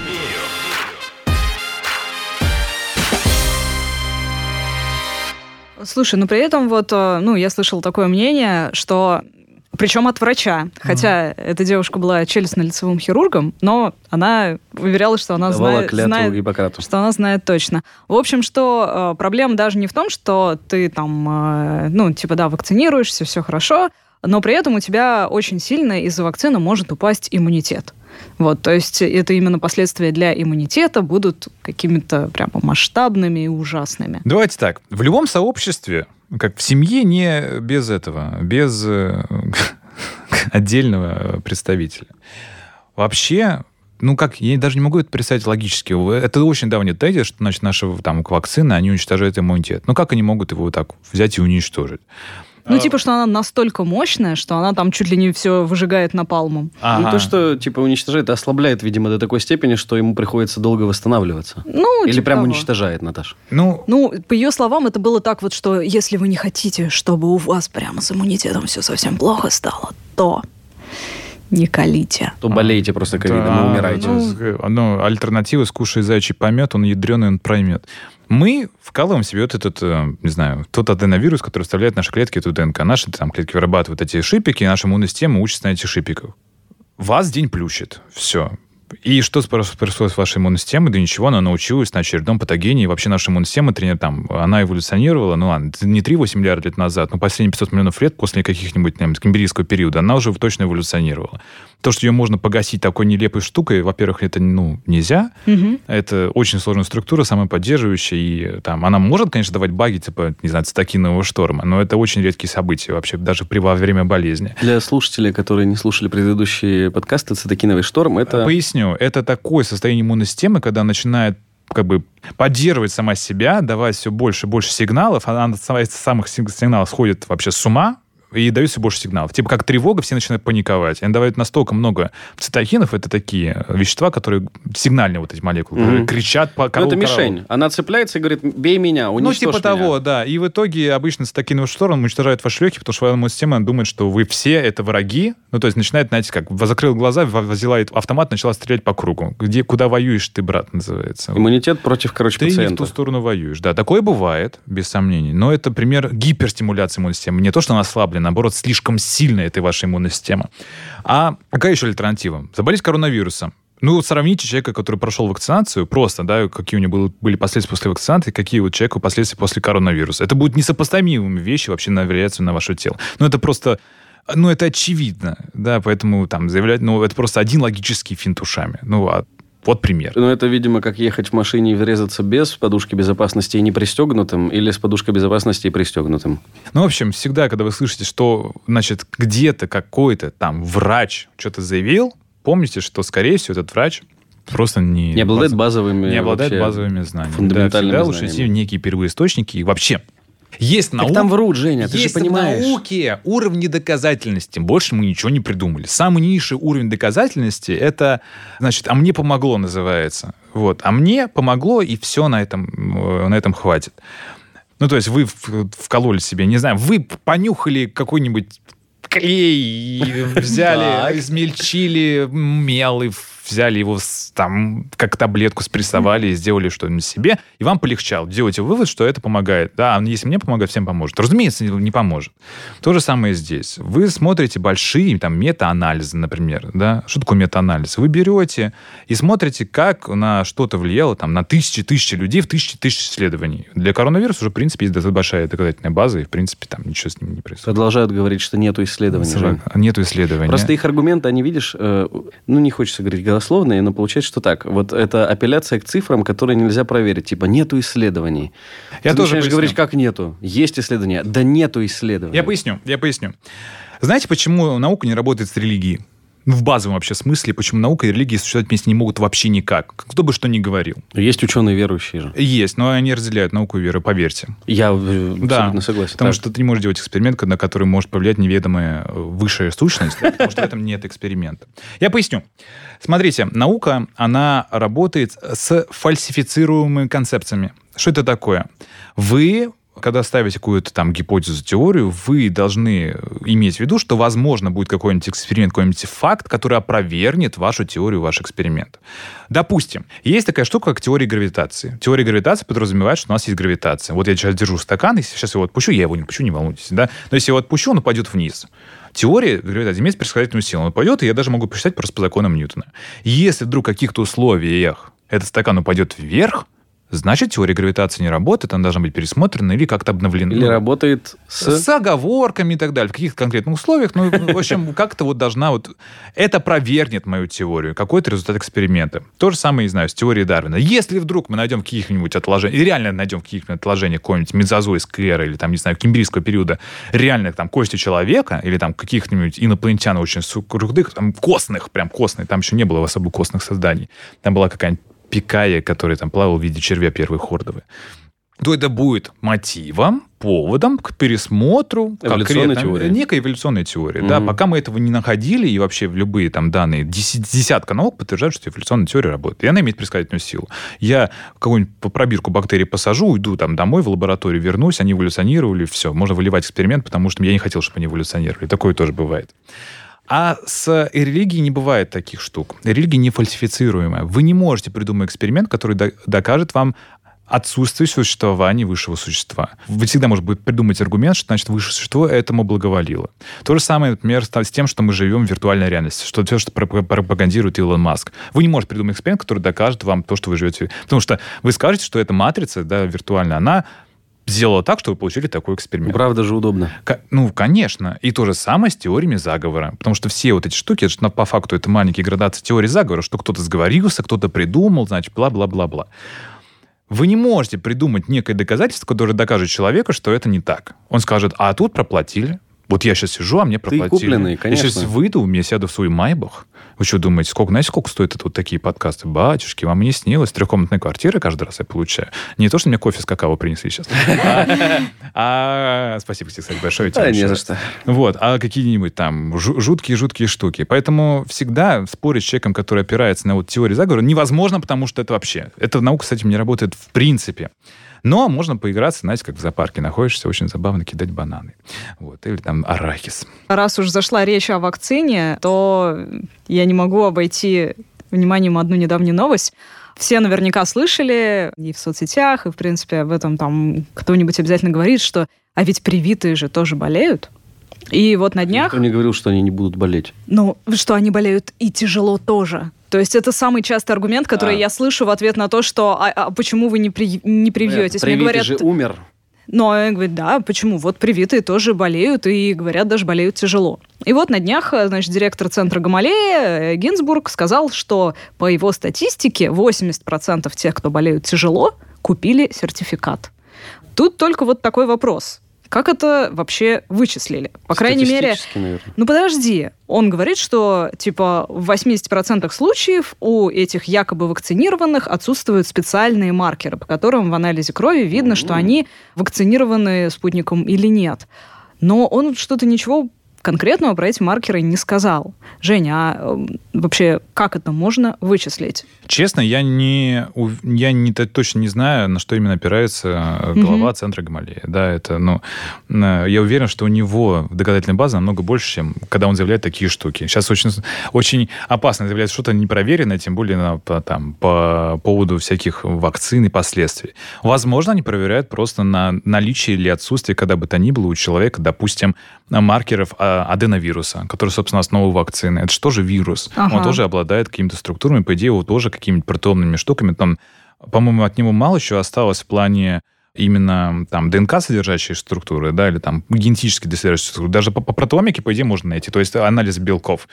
Слушай, ну при этом вот, э, ну, я слышала такое мнение, что причем от врача. Хотя mm. эта девушка была челюстно-лицевым хирургом, но она уверяла, что она Давала знает, знает что она знает точно. В общем, что э, проблема даже не в том, что ты там, э, ну, типа, да, вакцинируешься, все хорошо, но при этом у тебя очень сильно из-за вакцины может упасть иммунитет. Вот, то есть это именно последствия для иммунитета будут какими-то прямо масштабными и ужасными. Давайте так. В любом сообществе, как в семье, не без этого, без э, отдельного представителя. Вообще, ну как, я даже не могу это представить логически. Это очень давний тезис, что значит, наши там, вакцины, они уничтожают иммунитет. Ну как они могут его так взять и уничтожить? Ну, типа, что она настолько мощная, что она там чуть ли не все выжигает напалмом. Ага. Ну, то, что, типа, уничтожает, ослабляет, видимо, до такой степени, что ему приходится долго восстанавливаться. Ну, Или типа прям того. уничтожает, Наташа? Ну, ну, по ее словам, это было так вот, что если вы не хотите, чтобы у вас прямо с иммунитетом все совсем плохо стало, то не колите. То болеете просто ковидом да, и умираете. Ну, ну, альтернатива скушай зайчий помет, он ядреный, он проймет. Мы вкалываем себе вот этот, э, не знаю, тот аденовирус, который вставляет наши клетки эту ДНК. Наши там клетки вырабатывают эти шипики, и наша иммунная система учится на этих шипиках. Вас день плющит. Все. И что происходит с вашей иммунной системой? Да ничего, она научилась на очередном патогене. И вообще наша иммунная система, тренер, там, она эволюционировала, ну ладно, не 3-8 миллиардов лет назад, но последние 500 миллионов лет после каких-нибудь, наверное, кембрийского периода, она уже точно эволюционировала. То, что ее можно погасить такой нелепой штукой, во-первых, это, ну, нельзя. Угу. Это очень сложная структура, самоподдерживающая, и там, она может, конечно, давать баги, типа, не знаю, цитокинового шторма, но это очень редкие события вообще, даже при, во время болезни. Для слушателей, которые не слушали предыдущие подкасты, цитокиновый шторм, это... Поясню. Это такое состояние иммунной системы, когда начинает как бы поддерживать сама себя, давать все больше и больше сигналов, она от самых сигналов сходит вообще с ума, и дают все больше сигналов. Типа как тревога, все начинают паниковать. Они давают настолько много цитокинов, это такие вещества, которые сигнальные вот эти молекулы, mm-hmm. которые кричат по корову, Ну, это мишень. Она цепляется и говорит, бей меня, уничтожь Ну, типа меня. того, да. И в итоге обычно цитокиновый шторм уничтожает ваши легкие, потому что иммунная система думает, что вы все это враги. Ну, то есть начинает, знаете, как, закрыл глаза, взяла автомат, начала стрелять по кругу. Где, куда воюешь ты, брат, называется. Иммунитет против, короче, ты пациента. Ты не в ту сторону воюешь. Да, такое бывает, без сомнений. Но это пример гиперстимуляции иммунной системы. Не то, что она ослаблена, наоборот, слишком сильная эта ваша иммунная система. А какая еще альтернатива? Заболеть коронавирусом. Ну, сравните человека, который прошел вакцинацию, просто, да, какие у него были последствия после вакцинации, какие у человека последствия после коронавируса. Это будут несопоставимые вещи вообще на реакцию на ваше тело. Но это просто ну, это очевидно, да, поэтому там заявлять, ну, это просто один логический финт ушами. Ну, а вот пример. Ну, это, видимо, как ехать в машине и врезаться без подушки безопасности и не пристегнутым, или с подушкой безопасности и пристегнутым. Ну, в общем, всегда, когда вы слышите, что, значит, где-то какой-то там врач что-то заявил, помните, что, скорее всего, этот врач просто не... Не обладает баз... базовыми... Не обладает базовыми знаниями. Фундаментальными да, всегда знаниями. лучше идти в некие первоисточники. И вообще, есть наука. Там врут, Женя, ты есть же понимаешь. в науке уровни доказательности. Больше мы ничего не придумали. Самый низший уровень доказательности это, значит, а мне помогло называется. Вот. А мне помогло, и все на этом, э, на этом хватит. Ну, то есть вы вкололи себе, не знаю, вы понюхали какой-нибудь клей, взяли, измельчили мел и взяли его там как таблетку спрессовали и сделали что-нибудь себе, и вам полегчало. Делайте вывод, что это помогает. Да, если мне помогает, всем поможет. Разумеется, не поможет. То же самое здесь. Вы смотрите большие там мета-анализы, например. Да? Что такое мета-анализ? Вы берете и смотрите, как на что-то влияло там, на тысячи-тысячи людей в тысячи-тысячи исследований. Для коронавируса уже, в принципе, есть достаточно большая доказательная база, и, в принципе, там ничего с ним не происходит. Продолжают говорить, что нету исследований. Нету исследований. Просто их аргументы, они, видишь, э, ну, не хочется говорить голословные, но получается, что так. Вот это апелляция к цифрам, которые нельзя проверить. Типа, нету исследований. Я Ты тоже начинаешь говорить, как нету. Есть исследования. Да нету исследований. Я поясню, я поясню. Знаете, почему наука не работает с религией? В базовом вообще смысле, почему наука и религия существовать вместе не могут вообще никак. Кто бы что ни говорил. Есть ученые верующие же. Есть, но они разделяют науку и веру, поверьте. Я э, да, согласен. Потому так. что ты не можешь делать эксперимент, на который может повлиять неведомая э, высшая сущность, потому что в этом нет эксперимента. Я поясню. Смотрите, наука, она работает с фальсифицируемыми концепциями. Что это такое? Вы когда ставите какую-то там гипотезу, теорию, вы должны иметь в виду, что, возможно, будет какой-нибудь эксперимент, какой-нибудь факт, который опровергнет вашу теорию, ваш эксперимент. Допустим, есть такая штука, как теория гравитации. Теория гравитации подразумевает, что у нас есть гравитация. Вот я сейчас держу стакан, если сейчас его отпущу, я его не отпущу, не волнуйтесь, да? Но если я его отпущу, он упадет вниз. Теория гравитации имеет предсказательную силу. Он упадет, и я даже могу посчитать просто по законам Ньютона. Если вдруг в каких-то условиях этот стакан упадет вверх, значит, теория гравитации не работает, она должна быть пересмотрена или как-то обновлена. Или работает с... С оговорками и так далее, в каких-то конкретных условиях. Ну, в общем, как-то вот должна вот... Это провернет мою теорию, какой-то результат эксперимента. То же самое, не знаю, с теорией Дарвина. Если вдруг мы найдем каких-нибудь отложений, и реально найдем каких-нибудь отложений какой-нибудь мезозойской эры или там, не знаю, кембрийского периода, реальных там кости человека или там каких-нибудь инопланетян очень крутых, там костных, прям костных, там еще не было особо костных созданий. Там была какая-нибудь Пикая, который там плавал в виде червя первой хордовы, то это будет мотивом, поводом к пересмотру эволюционной теории. некой эволюционной теории. Mm-hmm. Да, пока мы этого не находили, и вообще любые там данные, десятка наук подтверждают, что эволюционная теория работает. И она имеет предсказательную силу. Я какую-нибудь пробирку бактерий посажу, уйду там домой в лабораторию, вернусь, они эволюционировали, все, можно выливать эксперимент, потому что я не хотел, чтобы они эволюционировали. Такое тоже бывает. А с религией не бывает таких штук. Религия не фальсифицируемая. Вы не можете придумать эксперимент, который докажет вам отсутствие существования высшего существа. Вы всегда можете придумать аргумент, что, значит, высшее существо этому благоволило. То же самое, например, с тем, что мы живем в виртуальной реальности, что все, что пропагандирует Илон Маск. Вы не можете придумать эксперимент, который докажет вам то, что вы живете. Потому что вы скажете, что эта матрица да, виртуальная, она сделала так, что вы получили такой эксперимент. Правда же удобно. К- ну, конечно. И то же самое с теориями заговора. Потому что все вот эти штуки, это, по факту, это маленькие градации теории заговора, что кто-то сговорился, кто-то придумал, значит, бла-бла-бла-бла. Вы не можете придумать некое доказательство, которое докажет человеку, что это не так. Он скажет, а тут проплатили. Вот я сейчас сижу, а мне проплатили. Ты купленный, конечно. Я сейчас выйду, я сяду в свой майбах, вы что думаете, сколько, знаете, сколько стоят это вот такие подкасты? Батюшки, вам не снилось? Трехкомнатная квартира каждый раз я получаю. Не то, что мне кофе с какао принесли сейчас. А, спасибо тебе, кстати, большое. Да, не за что. Вот, а какие-нибудь там жуткие-жуткие штуки. Поэтому всегда спорить с человеком, который опирается на вот теорию заговора, невозможно, потому что это вообще... Эта наука этим не работает в принципе. Но можно поиграться, знаете, как в зоопарке находишься, очень забавно кидать бананы. Вот, или там арахис. Раз уж зашла речь о вакцине, то я не могу обойти вниманием одну недавнюю новость. Все наверняка слышали и в соцсетях, и, в принципе, об этом там кто-нибудь обязательно говорит, что а ведь привитые же тоже болеют. И вот на днях... Никто не говорил, что они не будут болеть. Ну, что они болеют и тяжело тоже. То есть это самый частый аргумент, который а. я слышу в ответ на то, что а, а почему вы не, при, не привьетесь? Нет, Мне говорят, же умер. Но он говорит, да, почему? Вот привитые тоже болеют, и, говорят, даже болеют тяжело. И вот на днях, значит, директор центра Гамалея э, Гинзбург сказал, что по его статистике 80% тех, кто болеют тяжело, купили сертификат. Тут только вот такой вопрос. Как это вообще вычислили? По крайней мере... Наверное. Ну подожди. Он говорит, что типа в 80% случаев у этих якобы вакцинированных отсутствуют специальные маркеры, по которым в анализе крови видно, mm-hmm. что они вакцинированы спутником или нет. Но он что-то ничего конкретного про эти маркеры не сказал. Женя, а э, вообще как это можно вычислить? Честно, я не, я не точно не знаю, на что именно опирается э, глава угу. центра Гамалея. Да, это, ну, э, я уверен, что у него доказательная база намного больше, чем когда он заявляет такие штуки. Сейчас очень, очень опасно заявлять что-то непроверенное, тем более на, по, там, по поводу всяких вакцин и последствий. Возможно, они проверяют просто на наличие или отсутствие, когда бы то ни было у человека, допустим, маркеров а, аденовируса, который, собственно, основа вакцины. Это же вирус? Ага. Он тоже обладает какими-то структурами, по идее, его тоже какими-то протеомными штуками. Там, по-моему, от него мало еще осталось в плане именно там ДНК содержащие структуры, да, или там генетически содержащие структуры. Даже по, по протеомике, по идее, можно найти. То есть анализ белков.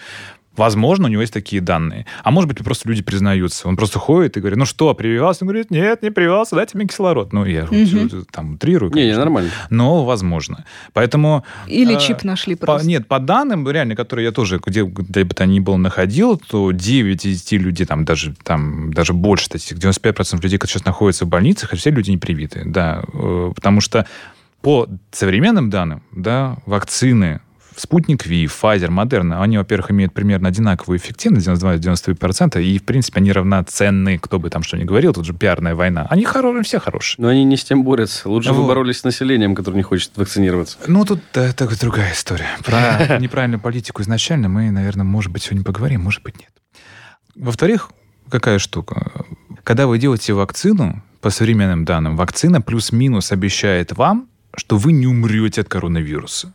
Возможно, у него есть такие данные. А может быть, просто люди признаются. Он просто ходит и говорит, ну что, прививался? Он говорит, нет, не прививался, дайте мне кислород. Ну, я угу. там утрирую, конечно. Не, не, нормально. Но возможно. Поэтому... Или э, чип нашли просто. По, нет, по данным, реально, которые я тоже, где, где бы то ни было, находил, то 9 из 10 людей, там даже, там, даже больше статистик, 95% людей, которые сейчас находятся в больницах, все люди не привиты. Да, э, потому что по современным данным, да, вакцины Спутник Ви, Pfizer, Moderna, они, во-первых, имеют примерно одинаковую эффективность, 92-93%, и, в принципе, они равноценны, кто бы там что ни говорил, тут же пиарная война. Они хорошие, все хорошие. Но они не с тем борются. Лучше вот. бы боролись с населением, которое не хочет вакцинироваться. Ну, тут это другая история. Про неправильную политику изначально мы, наверное, может быть, сегодня поговорим, может быть, нет. Во-вторых, какая штука? Когда вы делаете вакцину, по современным данным, вакцина плюс-минус обещает вам, что вы не умрете от коронавируса.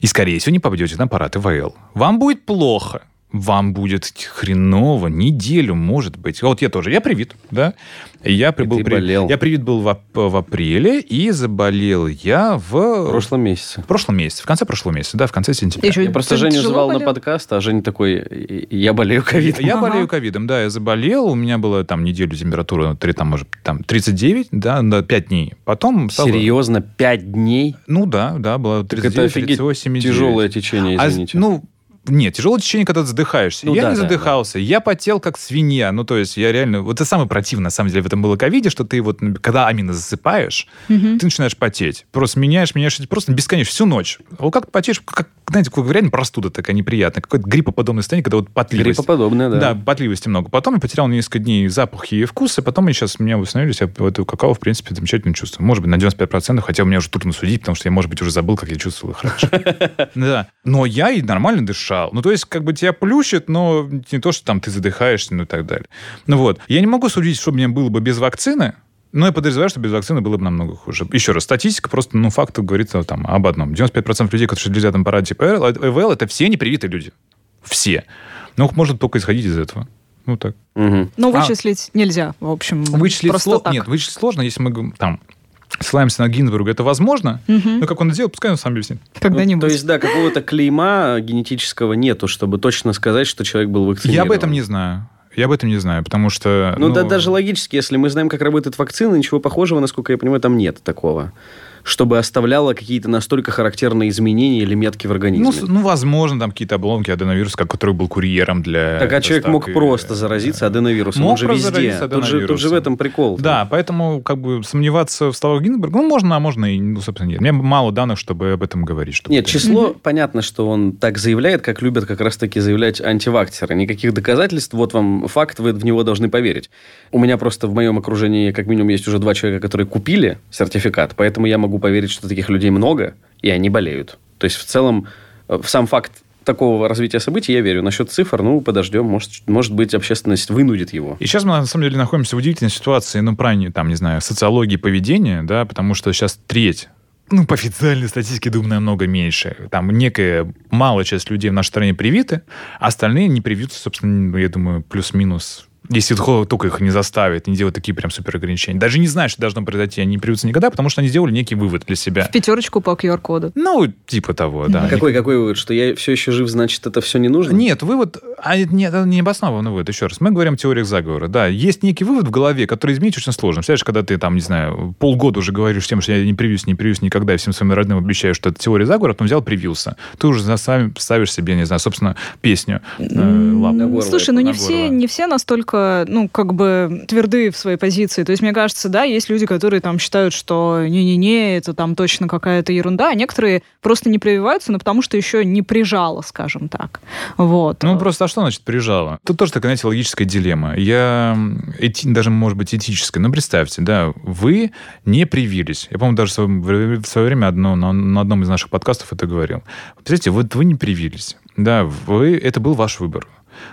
И, скорее всего, не попадете на аппарат ИВЛ. Вам будет плохо вам будет хреново, неделю, может быть. Вот я тоже, я привит, да. Я прибыл, при... болел. Я привит был в, в апреле, и заболел я в... В прошлом месяце. В прошлом месяце, в конце прошлого месяца, да, в конце сентября. Еще я просто Женю звал болел? на подкаст, а Женя такой, я болею ковидом. Я ага. болею ковидом, да, я заболел, у меня была там неделю температура, 3, там, может, там 39, да, на 5 дней. Потом... Стало... Серьезно, 5 дней? Ну да, да, было 39, так это 38, тяжелое течение, а извините. А, ну, нет, тяжелое течение, когда ты задыхаешься. Ну, я да, не задыхался, да. я потел как свинья. Ну, то есть я реально... Вот это самое противное, на самом деле, в этом было ковиде, что ты вот, когда амина засыпаешь, угу. ты начинаешь потеть. Просто меняешь, меняешь, просто бесконечно, всю ночь. Вот как ты потеешь, как, знаете, как реально простуда такая неприятная. Какое-то гриппоподобное состояние, когда вот потливость. Гриппоподобное, да. Да, потливости много. Потом я потерял несколько дней запах и вкус, и потом я сейчас, меня восстановились, я эту какао, в принципе, замечательно чувствую. Может быть, на 95%, хотя у меня уже трудно судить, потому что я, может быть, уже забыл, как я чувствовал их раньше. Да. Но я и нормально дышал. Ну, то есть, как бы тебя плющит, но не то, что там ты задыхаешься, ну и так далее. Ну вот. Я не могу судить, что мне было бы без вакцины, но я подозреваю, что без вакцины было бы намного хуже. Еще раз, статистика просто, ну, факт говорит там, об одном. 95% людей, которые лежат на аппарате типа ЭВЛ, это все непривитые люди. Все. Ну, можно только исходить из этого. Ну, так. Угу. Но вычислить а, нельзя, в общем. Вычислить сложно. Нет, вычислить сложно, если мы там ссылаемся на Гинзбурга, это возможно, угу. но как он это делает, пускай он сам объяснит. Когда-нибудь. Ну, то есть, да, какого-то клейма генетического нету, чтобы точно сказать, что человек был вакцинирован. Я об этом не знаю. Я об этом не знаю, потому что... Ну, ну да, даже логически, если мы знаем, как работает вакцина, ничего похожего, насколько я понимаю, там нет такого чтобы оставляло какие-то настолько характерные изменения или метки в организме. Ну, ну возможно, там какие-то обломки аденовируса, который был курьером для... Так, а человек мог просто заразиться аденовирусом, мог он же везде. Тут же, тут же в этом прикол. Да, поэтому как бы сомневаться в словах Гинзбурга, ну, можно, а можно и, ну, собственно, нет. Мне мало данных, чтобы об этом говорить. Чтобы нет, число, mm-hmm. понятно, что он так заявляет, как любят как раз-таки заявлять антиваксеры. Никаких доказательств, вот вам факт, вы в него должны поверить. У меня просто в моем окружении как минимум есть уже два человека, которые купили сертификат, поэтому я могу могу поверить, что таких людей много, и они болеют. То есть, в целом, э, в сам факт такого развития событий я верю. Насчет цифр, ну, подождем. Может, может быть, общественность вынудит его. И сейчас мы, на самом деле, находимся в удивительной ситуации, ну, правильно, там, не знаю, социологии поведения, да, потому что сейчас треть ну, по официальной статистике, думаю, намного меньше. Там некая малая часть людей в нашей стране привиты, а остальные не привьются, собственно, я думаю, плюс-минус если только их не заставят, не делать такие прям супер ограничения. Даже не знают, что должно произойти, они не приведутся никогда, потому что они сделали некий вывод для себя. В пятерочку по QR-коду. Ну, типа того, да. А какой, какой вывод? Что я все еще жив, значит, это все не нужно? Нет, вывод... А нет, это не обоснованный вывод, еще раз. Мы говорим о теориях заговора. Да, есть некий вывод в голове, который изменить очень сложно. Представляешь, когда ты там, не знаю, полгода уже говоришь тем, что я не привьюсь, не привьюсь никогда, и всем своим родным обещаю, что это теория заговора, потом взял, привился. Ты уже сам ставишь себе, не знаю, собственно, песню. Э, Слушай, ну не все, не все настолько настолько, ну, как бы тверды в своей позиции. То есть, мне кажется, да, есть люди, которые там считают, что не-не-не, это там точно какая-то ерунда, а некоторые просто не прививаются, но потому что еще не прижало, скажем так. Вот. Ну, просто, а что значит прижало? Тут тоже такая, знаете, логическая дилемма. Я, эти, даже, может быть, этическая. Ну, представьте, да, вы не привились. Я, по-моему, даже в свое время одно, на, на одном из наших подкастов это говорил. Представьте, вот вы не привились. Да, вы, это был ваш выбор.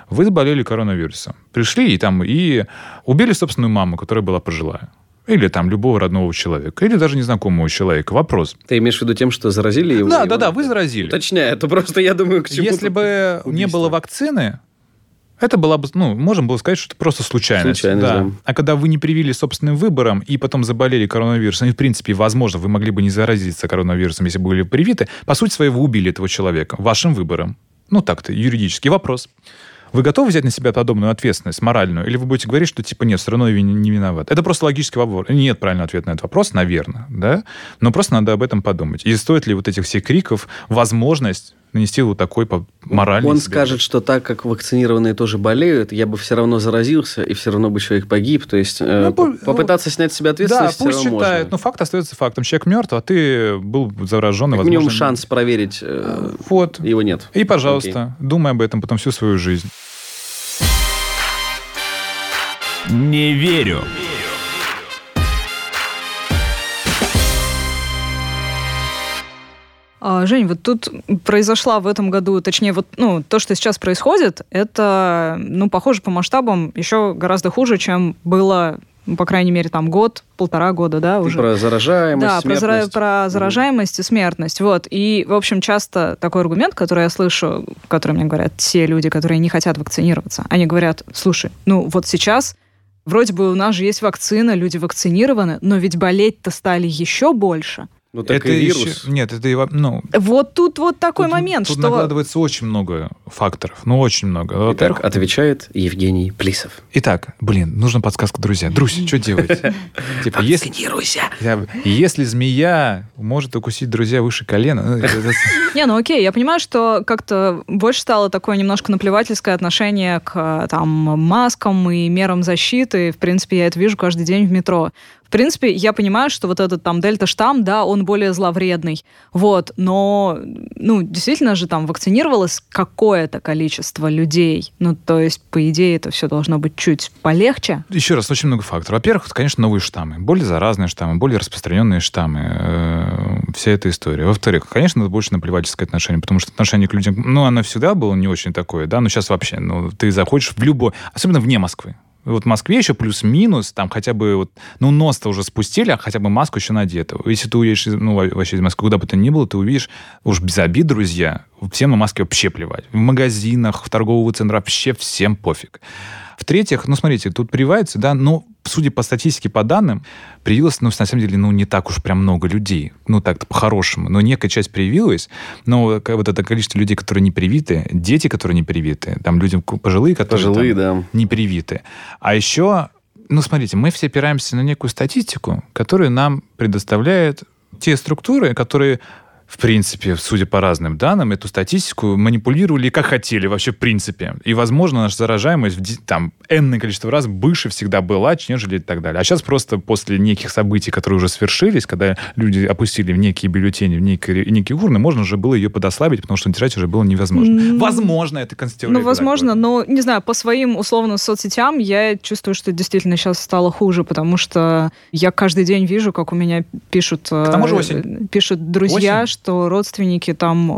Вы заболели коронавирусом. Пришли и там и убили собственную маму, которая была пожилая. Или там любого родного человека, или даже незнакомого человека. Вопрос. Ты имеешь в виду тем, что заразили его? Да, его... да, да, вы заразили. Уточняю, это просто я думаю, к чему Если бы убийство. не было вакцины, это было бы, ну, можем было сказать, что это просто случайность. случайность да. да. А когда вы не привили собственным выбором и потом заболели коронавирусом, и, в принципе, возможно, вы могли бы не заразиться коронавирусом, если бы были привиты, по сути своей, вы убили этого человека вашим выбором. Ну, так-то, юридический вопрос. Вы готовы взять на себя подобную ответственность моральную? Или вы будете говорить, что типа нет, все равно я не виноват? Это просто логический вопрос. Нет правильного ответа на этот вопрос, наверное, да? Но просто надо об этом подумать. И стоит ли вот этих всех криков возможность нанести вот такой моральный... Он себе. скажет, что так как вакцинированные тоже болеют, я бы все равно заразился, и все равно бы человек погиб. То есть э, ну, попытаться ну, снять с себя ответственность Да, пусть считает, но факт остается фактом. Человек мертв, а ты был зараженный. Как минимум шанс проверить э, вот. его нет. И, пожалуйста, Окей. думай об этом потом всю свою жизнь. Не верю. Жень, вот тут произошла в этом году, точнее, вот ну, то, что сейчас происходит, это, ну, похоже по масштабам еще гораздо хуже, чем было ну, по крайней мере, там год, полтора года, да, уже. Про заражаемость, да, смертность. Про, про заражаемость и смертность, вот. И, в общем, часто такой аргумент, который я слышу, который мне говорят те люди, которые не хотят вакцинироваться, они говорят, слушай, ну, вот сейчас вроде бы у нас же есть вакцина, люди вакцинированы, но ведь болеть-то стали еще больше. Ну, так это и вирус. Еще, нет, это и... Ну, вот тут вот такой тут, момент, тут что... накладывается очень много факторов. Ну, очень много. Итак, отвечает Евгений Плисов. Итак, блин, нужна подсказка, друзья. Друзья, что делать? Типа, Вакцинируйся! Если змея может укусить друзья выше колена... Ну, Не, ну окей, я понимаю, что как-то больше стало такое немножко наплевательское отношение к там маскам и мерам защиты. В принципе, я это вижу каждый день в метро принципе, я понимаю, что вот этот там дельта-штамм, да, он более зловредный. Вот, но, ну, действительно же там вакцинировалось какое-то количество людей. Ну, то есть, по идее, это все должно быть чуть полегче. Еще раз, очень много факторов. Во-первых, конечно, новые штаммы. Более заразные штаммы, более распространенные штаммы. Э, вся эта история. Во-вторых, конечно, это больше наплевательское отношение, потому что отношение к людям, ну, оно всегда было не очень такое, да, но сейчас вообще, ну, ты заходишь в любой, особенно вне Москвы, вот в Москве еще плюс-минус, там хотя бы вот, ну, нос-то уже спустили, а хотя бы маску еще надета. Если ты уедешь, ну, вообще из Москвы, куда бы ты ни был, ты увидишь, уж без обид, друзья, всем на маске вообще плевать. В магазинах, в торговых центрах вообще всем пофиг. В-третьих, ну, смотрите, тут прививаются, да, но, судя по статистике, по данным, привилось, ну, на самом деле, ну, не так уж прям много людей. Ну, так-то по-хорошему. Но некая часть привилась, но вот это количество людей, которые не привиты, дети, которые не привиты, там люди пожилые, которые пожилые, там, да. не привиты. А еще, ну, смотрите, мы все опираемся на некую статистику, которую нам предоставляет те структуры, которые в принципе, судя по разным данным, эту статистику манипулировали как хотели вообще в принципе. И, возможно, наша заражаемость там энное количество раз выше всегда была, нежели и так далее. А сейчас просто после неких событий, которые уже свершились, когда люди опустили в некие бюллетени, в некие, некие урны, можно уже было ее подослабить, потому что держать уже было невозможно. Mm. Возможно, это конституция. Ну, возможно, но, не знаю, по своим, условно, соцсетям я чувствую, что действительно сейчас стало хуже, потому что я каждый день вижу, как у меня пишут, К тому же осень. пишут друзья, осень что родственники там э,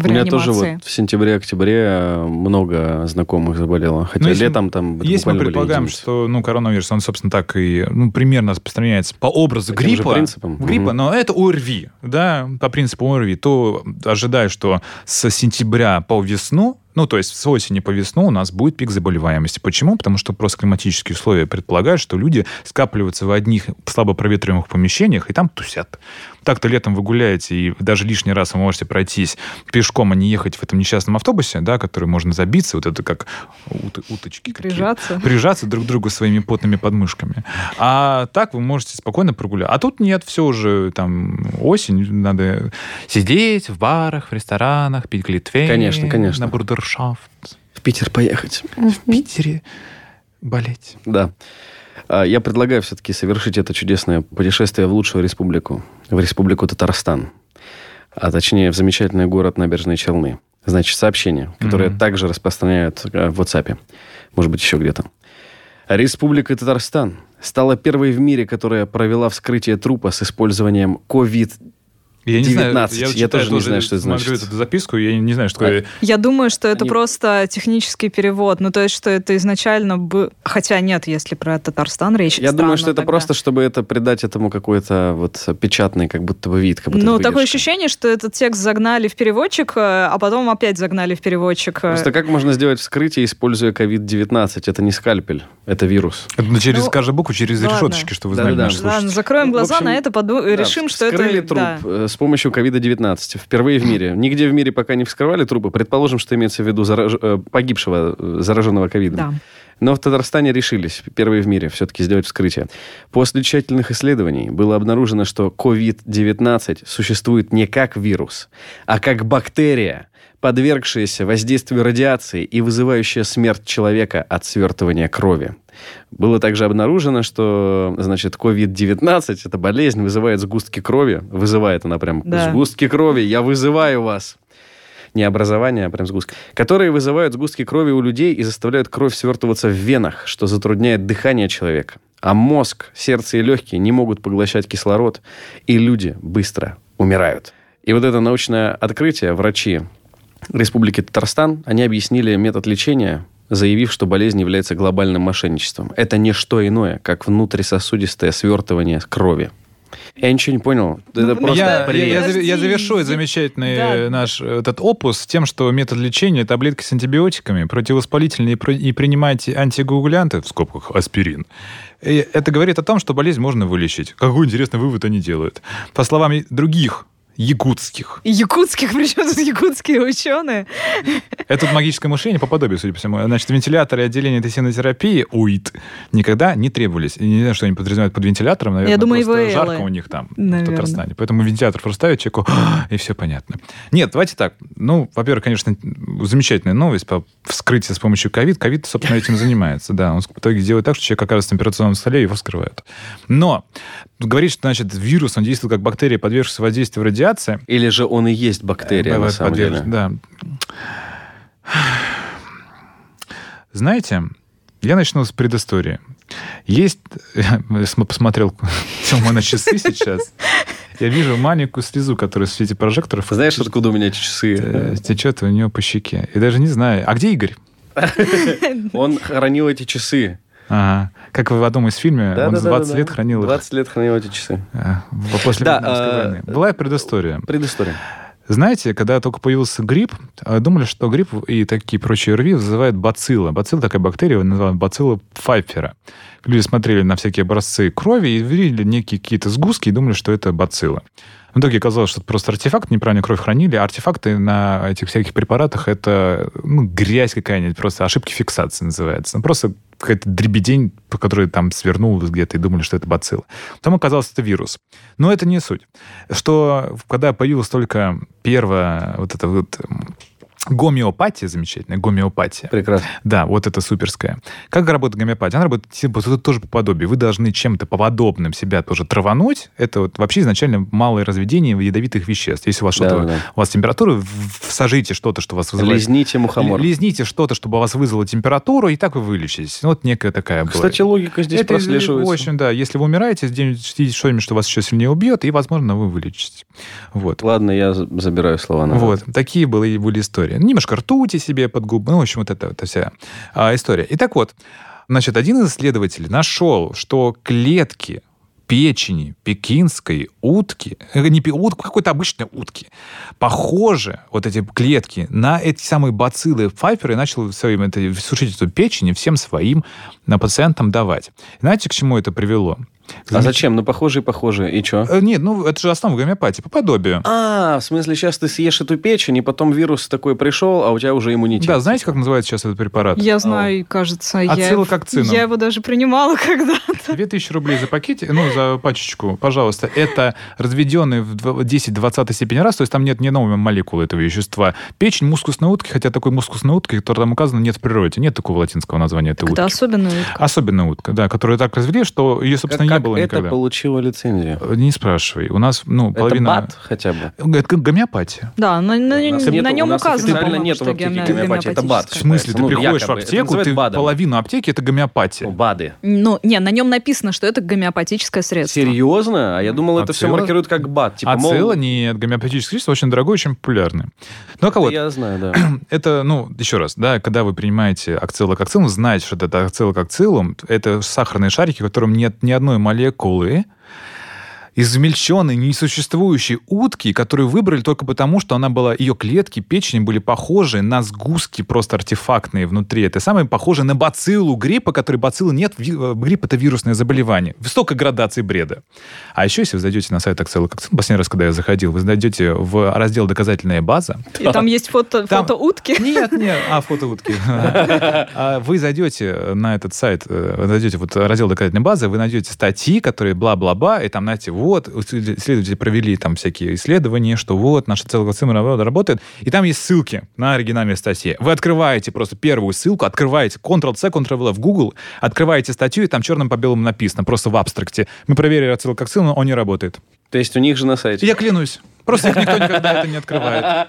в У меня тоже вот в сентябре-октябре много знакомых заболело. Хотя ну, летом там Если мы предполагаем, что ну, коронавирус, он, собственно, так и ну, примерно распространяется по образу Таким гриппа, принципом. гриппа угу. но это ОРВИ, да, по принципу ОРВИ, то ожидаю, что с сентября по весну ну, то есть с осени по весну у нас будет пик заболеваемости. Почему? Потому что просто климатические условия предполагают, что люди скапливаются в одних слабо проветриваемых помещениях и там тусят. Так-то летом вы гуляете, и даже лишний раз вы можете пройтись пешком, а не ехать в этом несчастном автобусе, да, который можно забиться, вот это как ут уточки. Прижаться. Какие, прижаться друг к другу своими потными подмышками. А так вы можете спокойно прогуляться. А тут нет, все уже там осень, надо сидеть в барах, в ресторанах, пить глитвейн. Конечно, конечно. На бурдершафт. В Питер поехать. В Питере болеть. Да. А, Я предлагаю все-таки совершить это чудесное путешествие в лучшую республику, в республику Татарстан, а точнее в замечательный город Набережные Челны. Значит, сообщение, которое Мгм. также распространяют э, в WhatsApp, может быть, еще где-то. Республика Татарстан стала первой в мире, которая провела вскрытие трупа с использованием COVID. Я не 19. знаю, Я читаю тоже не знаю, что это значит. эту записку, я не знаю, что такое. Я думаю, что это Они- просто технический перевод. Ну, то есть, что это изначально бы... Хотя нет, если про Татарстан речь. Я думаю, странно что это тогда. просто, чтобы это придать этому какой-то вот печатный как будто бы вид. Как будто Ну, такое ощущение, что этот текст загнали в переводчик, э, а потом опять загнали в переводчик. э. Просто как можно сделать вскрытие, используя COVID-19? Это не скальпель, это вирус. Это ну, через Ну, каждую букву, через ладно. решеточки, что вы знали, Да-да-да. наши Ладно, закроем глаза общем, на это, поду- Да, решим, что это... вскрыли труп да. С помощью COVID-19. Впервые в мире. Нигде в мире пока не вскрывали трупы. Предположим, что имеется в виду зараж- э, погибшего, э, зараженного ковидом. Да. Но в Татарстане решились, первые в мире, все-таки сделать вскрытие. После тщательных исследований было обнаружено, что COVID-19 существует не как вирус, а как бактерия, подвергшаяся воздействию радиации и вызывающая смерть человека от свертывания крови. Было также обнаружено, что, значит, COVID-19, эта болезнь, вызывает сгустки крови. Вызывает она прям Да. сгустки крови. Я вызываю вас не образование, а прям сгустки, которые вызывают сгустки крови у людей и заставляют кровь свертываться в венах, что затрудняет дыхание человека. А мозг, сердце и легкие не могут поглощать кислород, и люди быстро умирают. И вот это научное открытие врачи Республики Татарстан, они объяснили метод лечения, заявив, что болезнь является глобальным мошенничеством. Это не что иное, как внутрисосудистое свертывание крови. Я ничего не понял. Это Ну, просто Я, я, я я завершу замечательный Да. э, наш этот опус тем, что метод лечения таблетки с антибиотиками, противовоспалительные и принимайте антигоагулянты, в скобках аспирин. И это говорит о том, что болезнь можно вылечить. Какой интересный вывод они делают. По словам других якутских. И Якутских, причем тут якутские ученые. Это магическое мышление по подобию, судя по всему. Значит, вентиляторы и отделение интенсивной УИТ никогда не требовались. Я не знаю, что они подразумевают под вентилятором. Наверное, Я думаю, просто жарко у них там, Наверное. в Татарстане. Поэтому вентилятор просто ставят человеку, и все понятно. Нет, давайте так. Ну, во-первых, конечно, замечательная новость по вскрытию с помощью ковид. Ковид, собственно, этим занимается. Да, он в итоге делает так, что человек оказывается на операционном столе, его вскрывают. Но говорит, что, значит, вирус, он действует как бактерия, подвергшаяся воздействию радиации. Или же он и есть бактерия, на Бывает самом деле. Да. Знаете, я начну с предыстории. Есть... Я см- посмотрел Тёма на часы сейчас. Я вижу маленькую слезу, которая в свете прожекторов Знаешь, откуда у меня эти часы? э, течет у нее по щеке. И даже не знаю. А где Игорь? Он хранил эти часы. Ага. Как в одном из фильмов, он 20 лет хранил их 20 лет хранил эти часы. э, после Да, войны. Была предыстория. Предыстория. Знаете, когда только появился грипп, э, думали, что грипп и такие прочие РВИ вызывают бациллы. Бацилла такая бактерия, называют бацилла Пфайфера. Люди смотрели на всякие образцы крови и видели некие какие-то сгустки и думали, что это бациллы. В итоге оказалось, что это просто артефакт, неправильно кровь хранили, а артефакты на этих всяких препаратах это ну, грязь какая-нибудь, просто ошибки фиксации называется. Ну, просто какая-то дребедень, по которой там свернулась где-то и думали, что это бацилла. Потом оказалось, это вирус. Но это не суть. Что когда появилась только первая вот эта вот гомеопатия замечательная, гомеопатия. Прекрасно. Да, вот это суперская. Как работает гомеопатия? Она работает типа, тут тоже по подобию. Вы должны чем-то по подобным себя тоже травануть. Это вот вообще изначально малое разведение ядовитых веществ. Если у вас что-то, Да-да-да. у вас температура, всажите что-то, что вас вызывает... Лизните мухомор. Лизните что-то, чтобы у вас вызвало температуру, и так вы вылечитесь. Вот некая такая была. Кстати, логика здесь это прослеживается. В общем, да, если вы умираете, сделайте что-нибудь, что вас еще сильнее убьет, и, возможно, вы вылечитесь. Вот. Ладно, я за- забираю слова назад. Вот, такие были, были истории. Немножко ртути себе под губы, ну, в общем, вот это, это вся а, история. И так вот, значит, один из исследователей нашел, что клетки печени пекинской утки, э, не утки, какой-то обычной утки, похожи, вот эти клетки, на эти самые бациллы Пфайфера и начал своим, это, сушить эту печень и всем своим на пациентам давать. Знаете, к чему это привело? А зачем? Ну, похожие, похожие. И что? Э, Нет, ну это же основа гомеопатии, по подобию. А, в смысле, сейчас ты съешь эту печень, и потом вирус такой пришел, а у тебя уже иммунитет. Да, знаете, как называется сейчас этот препарат? Я знаю, и, кажется, я, Ацилококцином. я его даже принимала когда-то. 2000 рублей за пакете, ну, за пачечку, пожалуйста. Это разведенный в 10-20 степени раз, то есть там нет ни одной молекулы этого вещества. Печень мускусной утки, хотя такой мускусной утки, которая там указана, нет в природе. Нет такого латинского названия этой Это утки. особенная утка. Особенная утка, да, которую так развели, что ее, собственно, как не было это никогда. получило лицензию? Не спрашивай. У нас, ну, Это половина... бат хотя бы? Это гомеопатия. Да, на, на- на нету- нем указано, официально нету что в аптеке гомео- гомеопатии, это бат. В смысле, ты Ну, приходишь якобы. в Это аптеку, ты БАДом. половину аптеки это гомеопатия. Ну, БАДы. Ну, не, на нем написано, что это гомеопатическое средство. Серьезно? А я думал, это все маркируют как бат. Типа, а мол, цело нет, гомеопатическое средство очень дорогое, очень популярное. Ну, а вот, Я знаю, да. это, ну, еще раз, да, когда вы принимаете акцилококцилум, знаете, что это акцилококцилум, это сахарные шарики, в котором нет ни одной молекулы, измельченной, несуществующей утки, которую выбрали только потому, что она была, ее клетки, печени были похожи на сгустки просто артефактные внутри. Это самое похоже на бациллу гриппа, который бациллы нет, э, грипп это вирусное заболевание. Высокой градации бреда. А еще, если вы зайдете на сайт Акцилококцилум, последний раз, когда я заходил, вы зайдете в раздел «Доказательная база», И там есть фото, Там- фото утки. нет, нет, а, фото утки. А Вы зайдете на этот сайт, э, вы зайдете вот в раздел доказательной базы, вы найдете статьи, которые бла-бла-бла, и там, знаете, вот, исследователи провели там всякие исследования, что вот, наша целокоцина работает, и там есть ссылки на оригинальные статьи. Вы открываете просто первую ссылку, открываете Ctrl-C, Ctrl-V в Google, открываете статью, и там черным по белому написано, просто в абстракте. Мы проверили ацилококцин, он не работает. То есть у них же на сайте. Я клянусь. Просто их никто никогда это не открывает.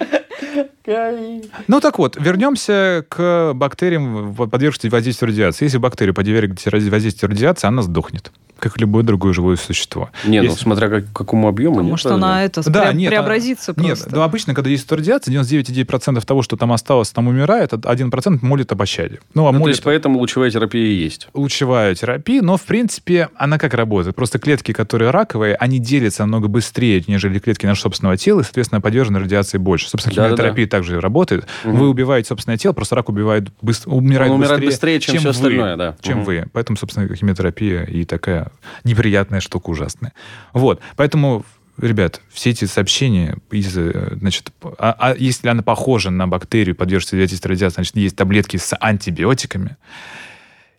Ну так вот, вернемся к бактериям, в- подвергшимся воздействию радиации. Если бактерия подвергнется воздействию радиации, она сдохнет, как любое другое живое существо. Не, ну Если- смотря как, какому объему. нет, Может, правда? она это Да, пре- нет, а- преобразится Нет, просто. ну, обычно, когда есть радиация, 99,9% того, что там осталось, там умирает, а 1% молит о пощаде. Ну, а Ну, то молит есть поэтому лучевая терапия и есть. лучевая терапия, но, в принципе, она как работает? Просто клетки, которые раковые, они делятся намного быстрее, нежели клетки нашего собственного тела, и, соответственно, подвержены радиации больше. Собственно, химиотерапия также работает. Мгм. Вы убиваете собственное тело, просто рак убивает, быс- умирает, Он умирает быстрее, быстрее, чем всё вы, остальное, да. Чем Мгм. вы. Поэтому, собственно, химиотерапия и такая неприятная штука ужасная. Вот. Поэтому Ребят, все эти сообщения, из, э, значит, а, а если она похожа на бактерию, подверженную воздействию радиации, значит, есть таблетки с антибиотиками,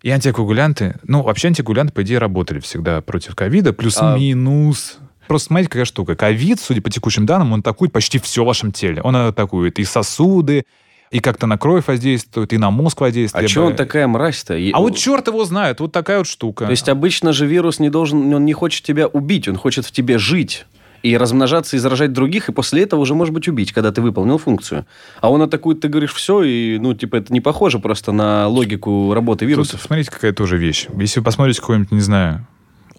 и антикоагулянты, ну, вообще антикоагулянты, по идее, работали всегда против ковида, А- плюс-минус. Просто смотрите, какая штука. Ковид, судя по текущим данным, он атакует почти все в вашем теле. Он атакует и сосуды, и как-то на кровь воздействует, и на мозг воздействует. А что он такая мразь-то? А вот черт его знает, вот такая вот штука. То есть обычно же вирус не должен, он не хочет тебя убить, он хочет в тебе жить и размножаться и заражать других, и после этого уже, может быть, убить, когда ты выполнил функцию. А он атакует, ты говоришь, все, и, ну, типа, это не похоже просто на логику работы Тут, вирусов. смотрите, какая тоже вещь. Если вы посмотрите какой-нибудь, не знаю,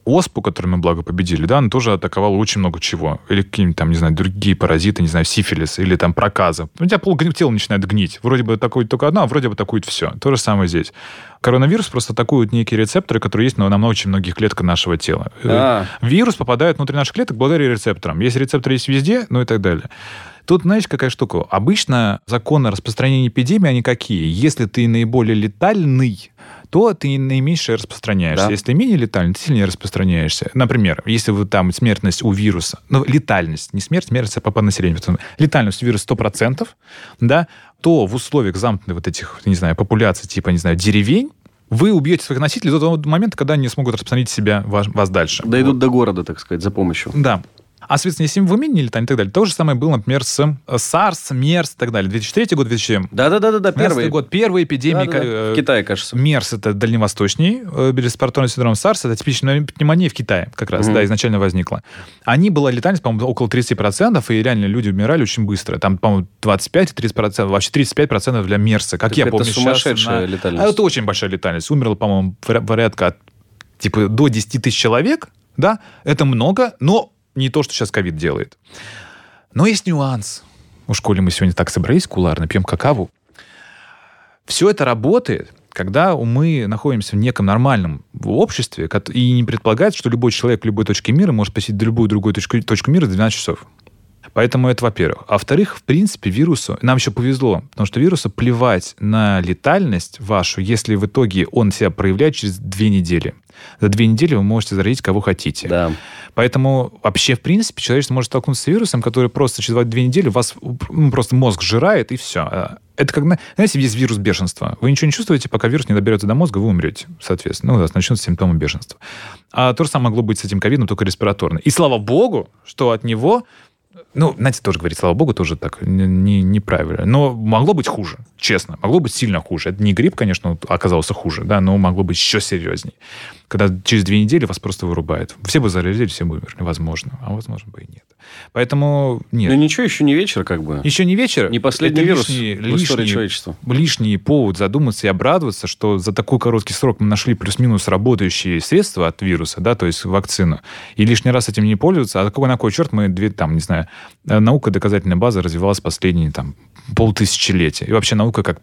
оспу, которую мы, благо, победили, да, она тоже атаковала очень много чего. Или какие-нибудь там, не знаю, другие паразиты, не знаю, сифилис, или там проказа. У тебя пол тело начинает гнить. Вроде бы атакует только одно, а вроде бы атакует все. То же самое здесь. Коронавирус просто атакует некие рецепторы, которые есть на, на очень многих клетках нашего тела. А. Вирус попадает внутрь наших клеток благодаря рецепторам. Если рецепторы есть везде, ну и так далее. Тут, знаете, какая штука? Обычно законы распространения эпидемии, они какие? Если ты наиболее летальный, то ты наименьшее распространяешься. Да. Если ты менее летальный, ты сильнее распространяешься. Например, если вы там смертность у вируса, ну, летальность, не смерть, смертность, а по, населению, летальность у вируса 100%, да, то в условиях замкнутой вот этих, не знаю, популяций, типа, не знаю, деревень, вы убьете своих носителей до того момента, когда они смогут распространить себя, вас, вас дальше. Дойдут до города, так сказать, за помощью. Да. А, соответственно, если вы менее летальны и так далее, то же самое было, например, с э, SARS, MERS и так далее. 2003 год, 2000 Да-да-да-да, первый. год, первая эпидемия. Да-да-да, э, В Китае, кажется. МЕРС это дальневосточный э, респираторный синдром САРС, это типичная пневмония в Китае как раз, Мгм. да, изначально возникла. Они была летальность, по-моему, около 30%, и реально люди умирали очень быстро. Там, по-моему, 25-30%, вообще 35% для МЕРСа. Как Так я это помню сейчас. сумасшедшая на- летальность. А это очень большая летальность. Умерло, по-моему, поря- порядка от, типа до 10 тысяч человек, да, это много, но не то, что сейчас ковид делает. Но есть нюанс. В школе мы сегодня так собрались куларно, пьем какаву. Все это работает, когда мы находимся в неком нормальном обществе и не предполагает, что любой человек в любой точке мира может посетить любую другую точку, точку мира за 12 часов. Поэтому это, во-первых. А во-вторых, в принципе, вирусу, нам еще повезло, потому что вирусу плевать на летальность вашу, если в итоге он себя проявляет через две недели. За две недели вы можете заразить кого хотите. Да. Поэтому вообще, в принципе, человечество может столкнуться с вирусом, который просто через две недели вас ну, просто мозг сжирает, и все. Это как, знаете, есть вирус бешенства. Вы ничего не чувствуете, пока вирус не доберется до мозга, вы умрете, соответственно. Ну, у вас начнутся симптомы бешенства. А то же самое могло быть с этим ковидом, только респираторно. И слава богу, что от него ну, знаете, тоже говорить, слава богу, тоже так не, неправильно. Но могло быть хуже, честно. Могло быть сильно хуже. Это не грипп, конечно, оказался хуже, да, но могло быть еще серьезней. Когда через две недели вас просто вырубает. Все бы заразились, все бы умерли. Возможно. А возможно бы и нет. Поэтому нет. Ну ничего, еще не вечер как бы. Еще не вечер. Не последний Это вирус лишний, в истории лишний, человечества. Лишний повод задуматься и обрадоваться, что за такой короткий срок мы нашли плюс-минус работающие средства от вируса, да, то есть вакцину. И лишний раз этим не пользоваться. А какой на кой черт мы, две, там, не знаю, наука доказательная база развивалась последние там полтысячелетия. И вообще наука как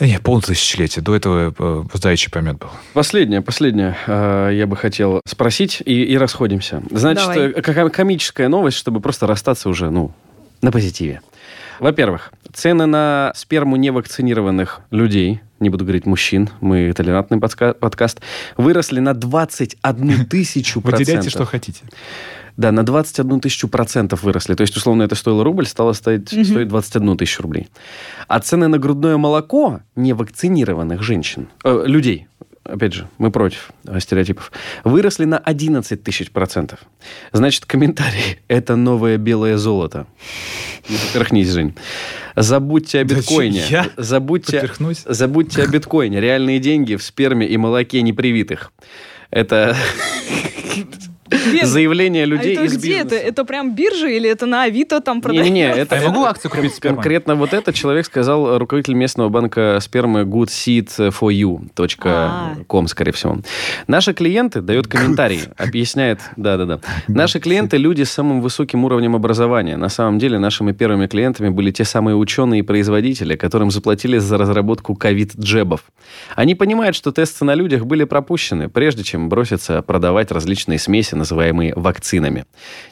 не, полтысячелетия. До этого э, заячий помет был. Последнее, последнее э, я бы хотел спросить, и, и расходимся. Значит, Давай. какая комическая новость, чтобы просто расстаться уже, ну, на позитиве. Во-первых, цены на сперму невакцинированных людей, не буду говорить мужчин, мы толерантный подкаст, выросли на 21 тысячу процентов. Вы теряете, что хотите. Да, на 21 тысячу процентов выросли. То есть, условно, это стоило рубль, стало стоить, угу. стоить 21 тысячу рублей. А цены на грудное молоко невакцинированных женщин, э, людей, опять же, мы против стереотипов, выросли на 11 тысяч процентов. Значит, комментарий – это новое белое золото. Поперхнись, Жень. Забудьте о биткоине. Я забудьте, забудьте о биткоине. Реальные деньги в сперме и молоке непривитых. Это Заявления людей а это из где бизнеса. это? Это прям биржа или это на Авито там продается? Не-не-не, это... А я могу акцию купить спермы? Конкретно вот этот человек сказал руководитель местного банка спермы goodseed4u.com, а. скорее всего. Наши клиенты дают комментарии, объясняет... Да-да-да. Наши клиенты – люди с самым высоким уровнем образования. На самом деле нашими первыми клиентами были те самые ученые и производители, которым заплатили за разработку ковид-джебов. Они понимают, что тесты на людях были пропущены, прежде чем броситься продавать различные смеси называемые вакцинами.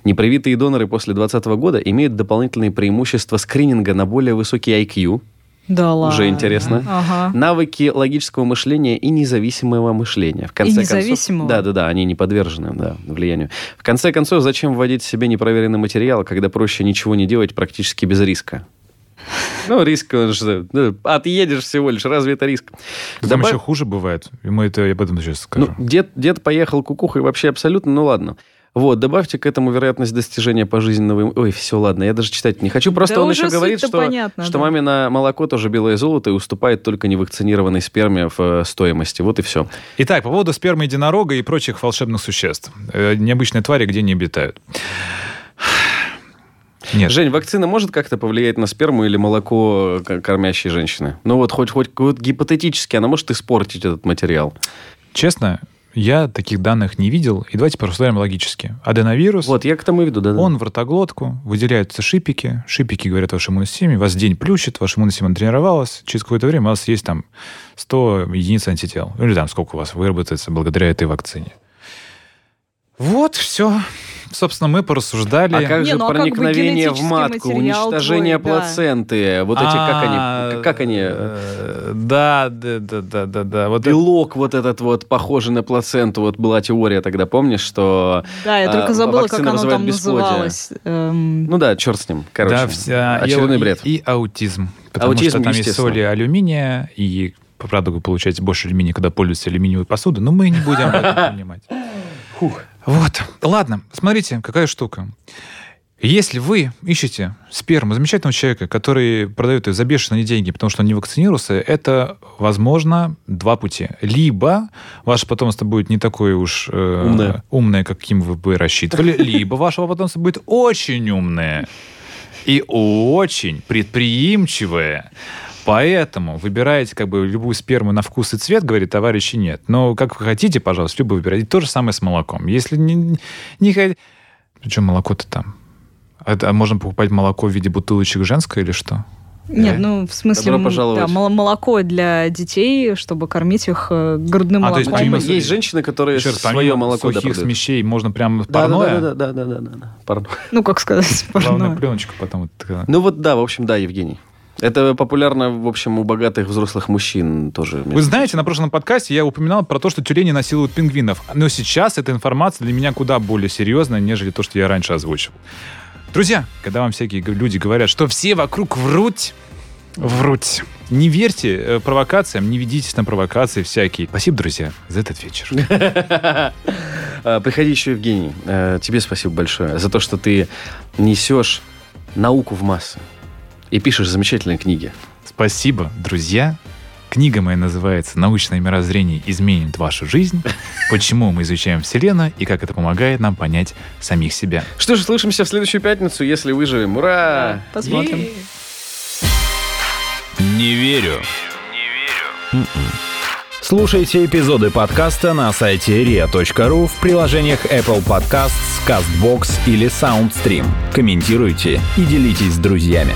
Непривитые доноры после 2020 года имеют дополнительные преимущества скрининга на более высокий IQ, да ладно. Уже интересно. Ага. Навыки логического мышления и независимого мышления. В конце и независимого? Концов, да, да, да, они не подвержены да, влиянию. В конце концов, зачем вводить себе непроверенный материал, когда проще ничего не делать практически без риска? Ну, риск, он же, отъедешь всего лишь, разве это риск? Там Добав... еще хуже бывает, и мы это, я об этом сейчас скажу. Ну, дед, дед поехал кукухой вообще абсолютно, ну ладно. Вот, добавьте к этому вероятность достижения пожизненного... Ой, все, ладно, я даже читать не хочу. Просто да он еще говорит, что, понятно, что да. мамино молоко тоже белое золото и уступает только невакцинированной сперме в э, стоимости. Вот и все. Итак, по поводу спермы единорога и прочих волшебных существ. Э, необычные твари, где не обитают. Нет. Жень, вакцина может как-то повлиять на сперму или молоко кормящей женщины? Ну вот хоть, хоть вот гипотетически она может испортить этот материал. Честно, я таких данных не видел. И давайте порассуждаем логически. Аденовирус. Вот, я к тому веду, да. да. Он в ротоглотку, выделяются шипики. Шипики говорят вашей иммунной системе, вас день плющит, ваша иммунная система тренировалась. Через какое-то время у вас есть там 100 единиц антител. Или там сколько у вас выработается благодаря этой вакцине. Вот, все собственно, мы порассуждали. А как не, же ну, а проникновение как бы в матку, уничтожение твой, плаценты, да. вот эти, как они, а, как они... Э, да, да, да, да, да, да. Вот Белок вот этот вот, похожий на плаценту, вот была теория тогда, помнишь, что... Да, я только а, забыла, как оно там называлось. Эм. Ну да, черт с ним, короче. Да, вся... Очередной бред. И, и аутизм. Потому аутизм, что там есть соли алюминия, и правда, вы получаете больше алюминия, когда пользуетесь алюминиевой посудой, но мы не будем об этом понимать. Фух. Вот. Ладно, смотрите, какая штука. Если вы ищете сперму замечательного человека, который продает ее за бешеные деньги, потому что он не вакцинировался, это, возможно, два пути. Либо ваше потомство будет не такое уж э, умное. умное, каким вы бы рассчитывали, либо ваше потомство будет очень умное и очень предприимчивое. Поэтому выбираете как бы любую сперму на вкус и цвет, говорит, товарищи, нет. Но как вы хотите, пожалуйста, любую выбирайте. То же самое с молоком. Если не, не хотите... Причем молоко-то там? Это, а можно покупать молоко в виде бутылочек женское или что? Нет, ну в смысле, Добро пожаловать. да, мол- молоко для детей, чтобы кормить их э, грудным А, то есть молоком. помимо- Есть женщины, которые раз, свое молоко да, сухих продают. смещей можно прям Да, парное? да, да, да, да, да, да, да. Пардон. Ну, как сказать, Главное, парное. пленочку потом. Ну вот да, в общем, да, Евгений. Это популярно, в общем, у богатых взрослых мужчин тоже. Вы знаете, на прошлом подкасте я упоминал про то, что тюлени насилуют пингвинов. Но сейчас эта информация для меня куда более серьезная, нежели то, что я раньше озвучивал. Друзья, когда вам всякие люди говорят, что все вокруг врут, врут. Не верьте э, провокациям, не ведитесь на провокации всякие. Спасибо, друзья, за этот вечер. А, Приходи еще, Евгений. Э, Тебе спасибо большое за то, что ты несешь науку в массы и пишешь замечательные книги. Спасибо, друзья. Книга моя называется «Научное мирозрение изменит вашу жизнь. Почему мы изучаем Вселенную и как это помогает нам понять самих себя». Что ж, слышимся в следующую пятницу, если выживем. Ура! Посмотрим. Е-е-е. Не верю. М-м. Слушайте эпизоды подкаста на сайте ria.ru в приложениях Apple Podcasts, CastBox или SoundStream. Комментируйте и делитесь с друзьями.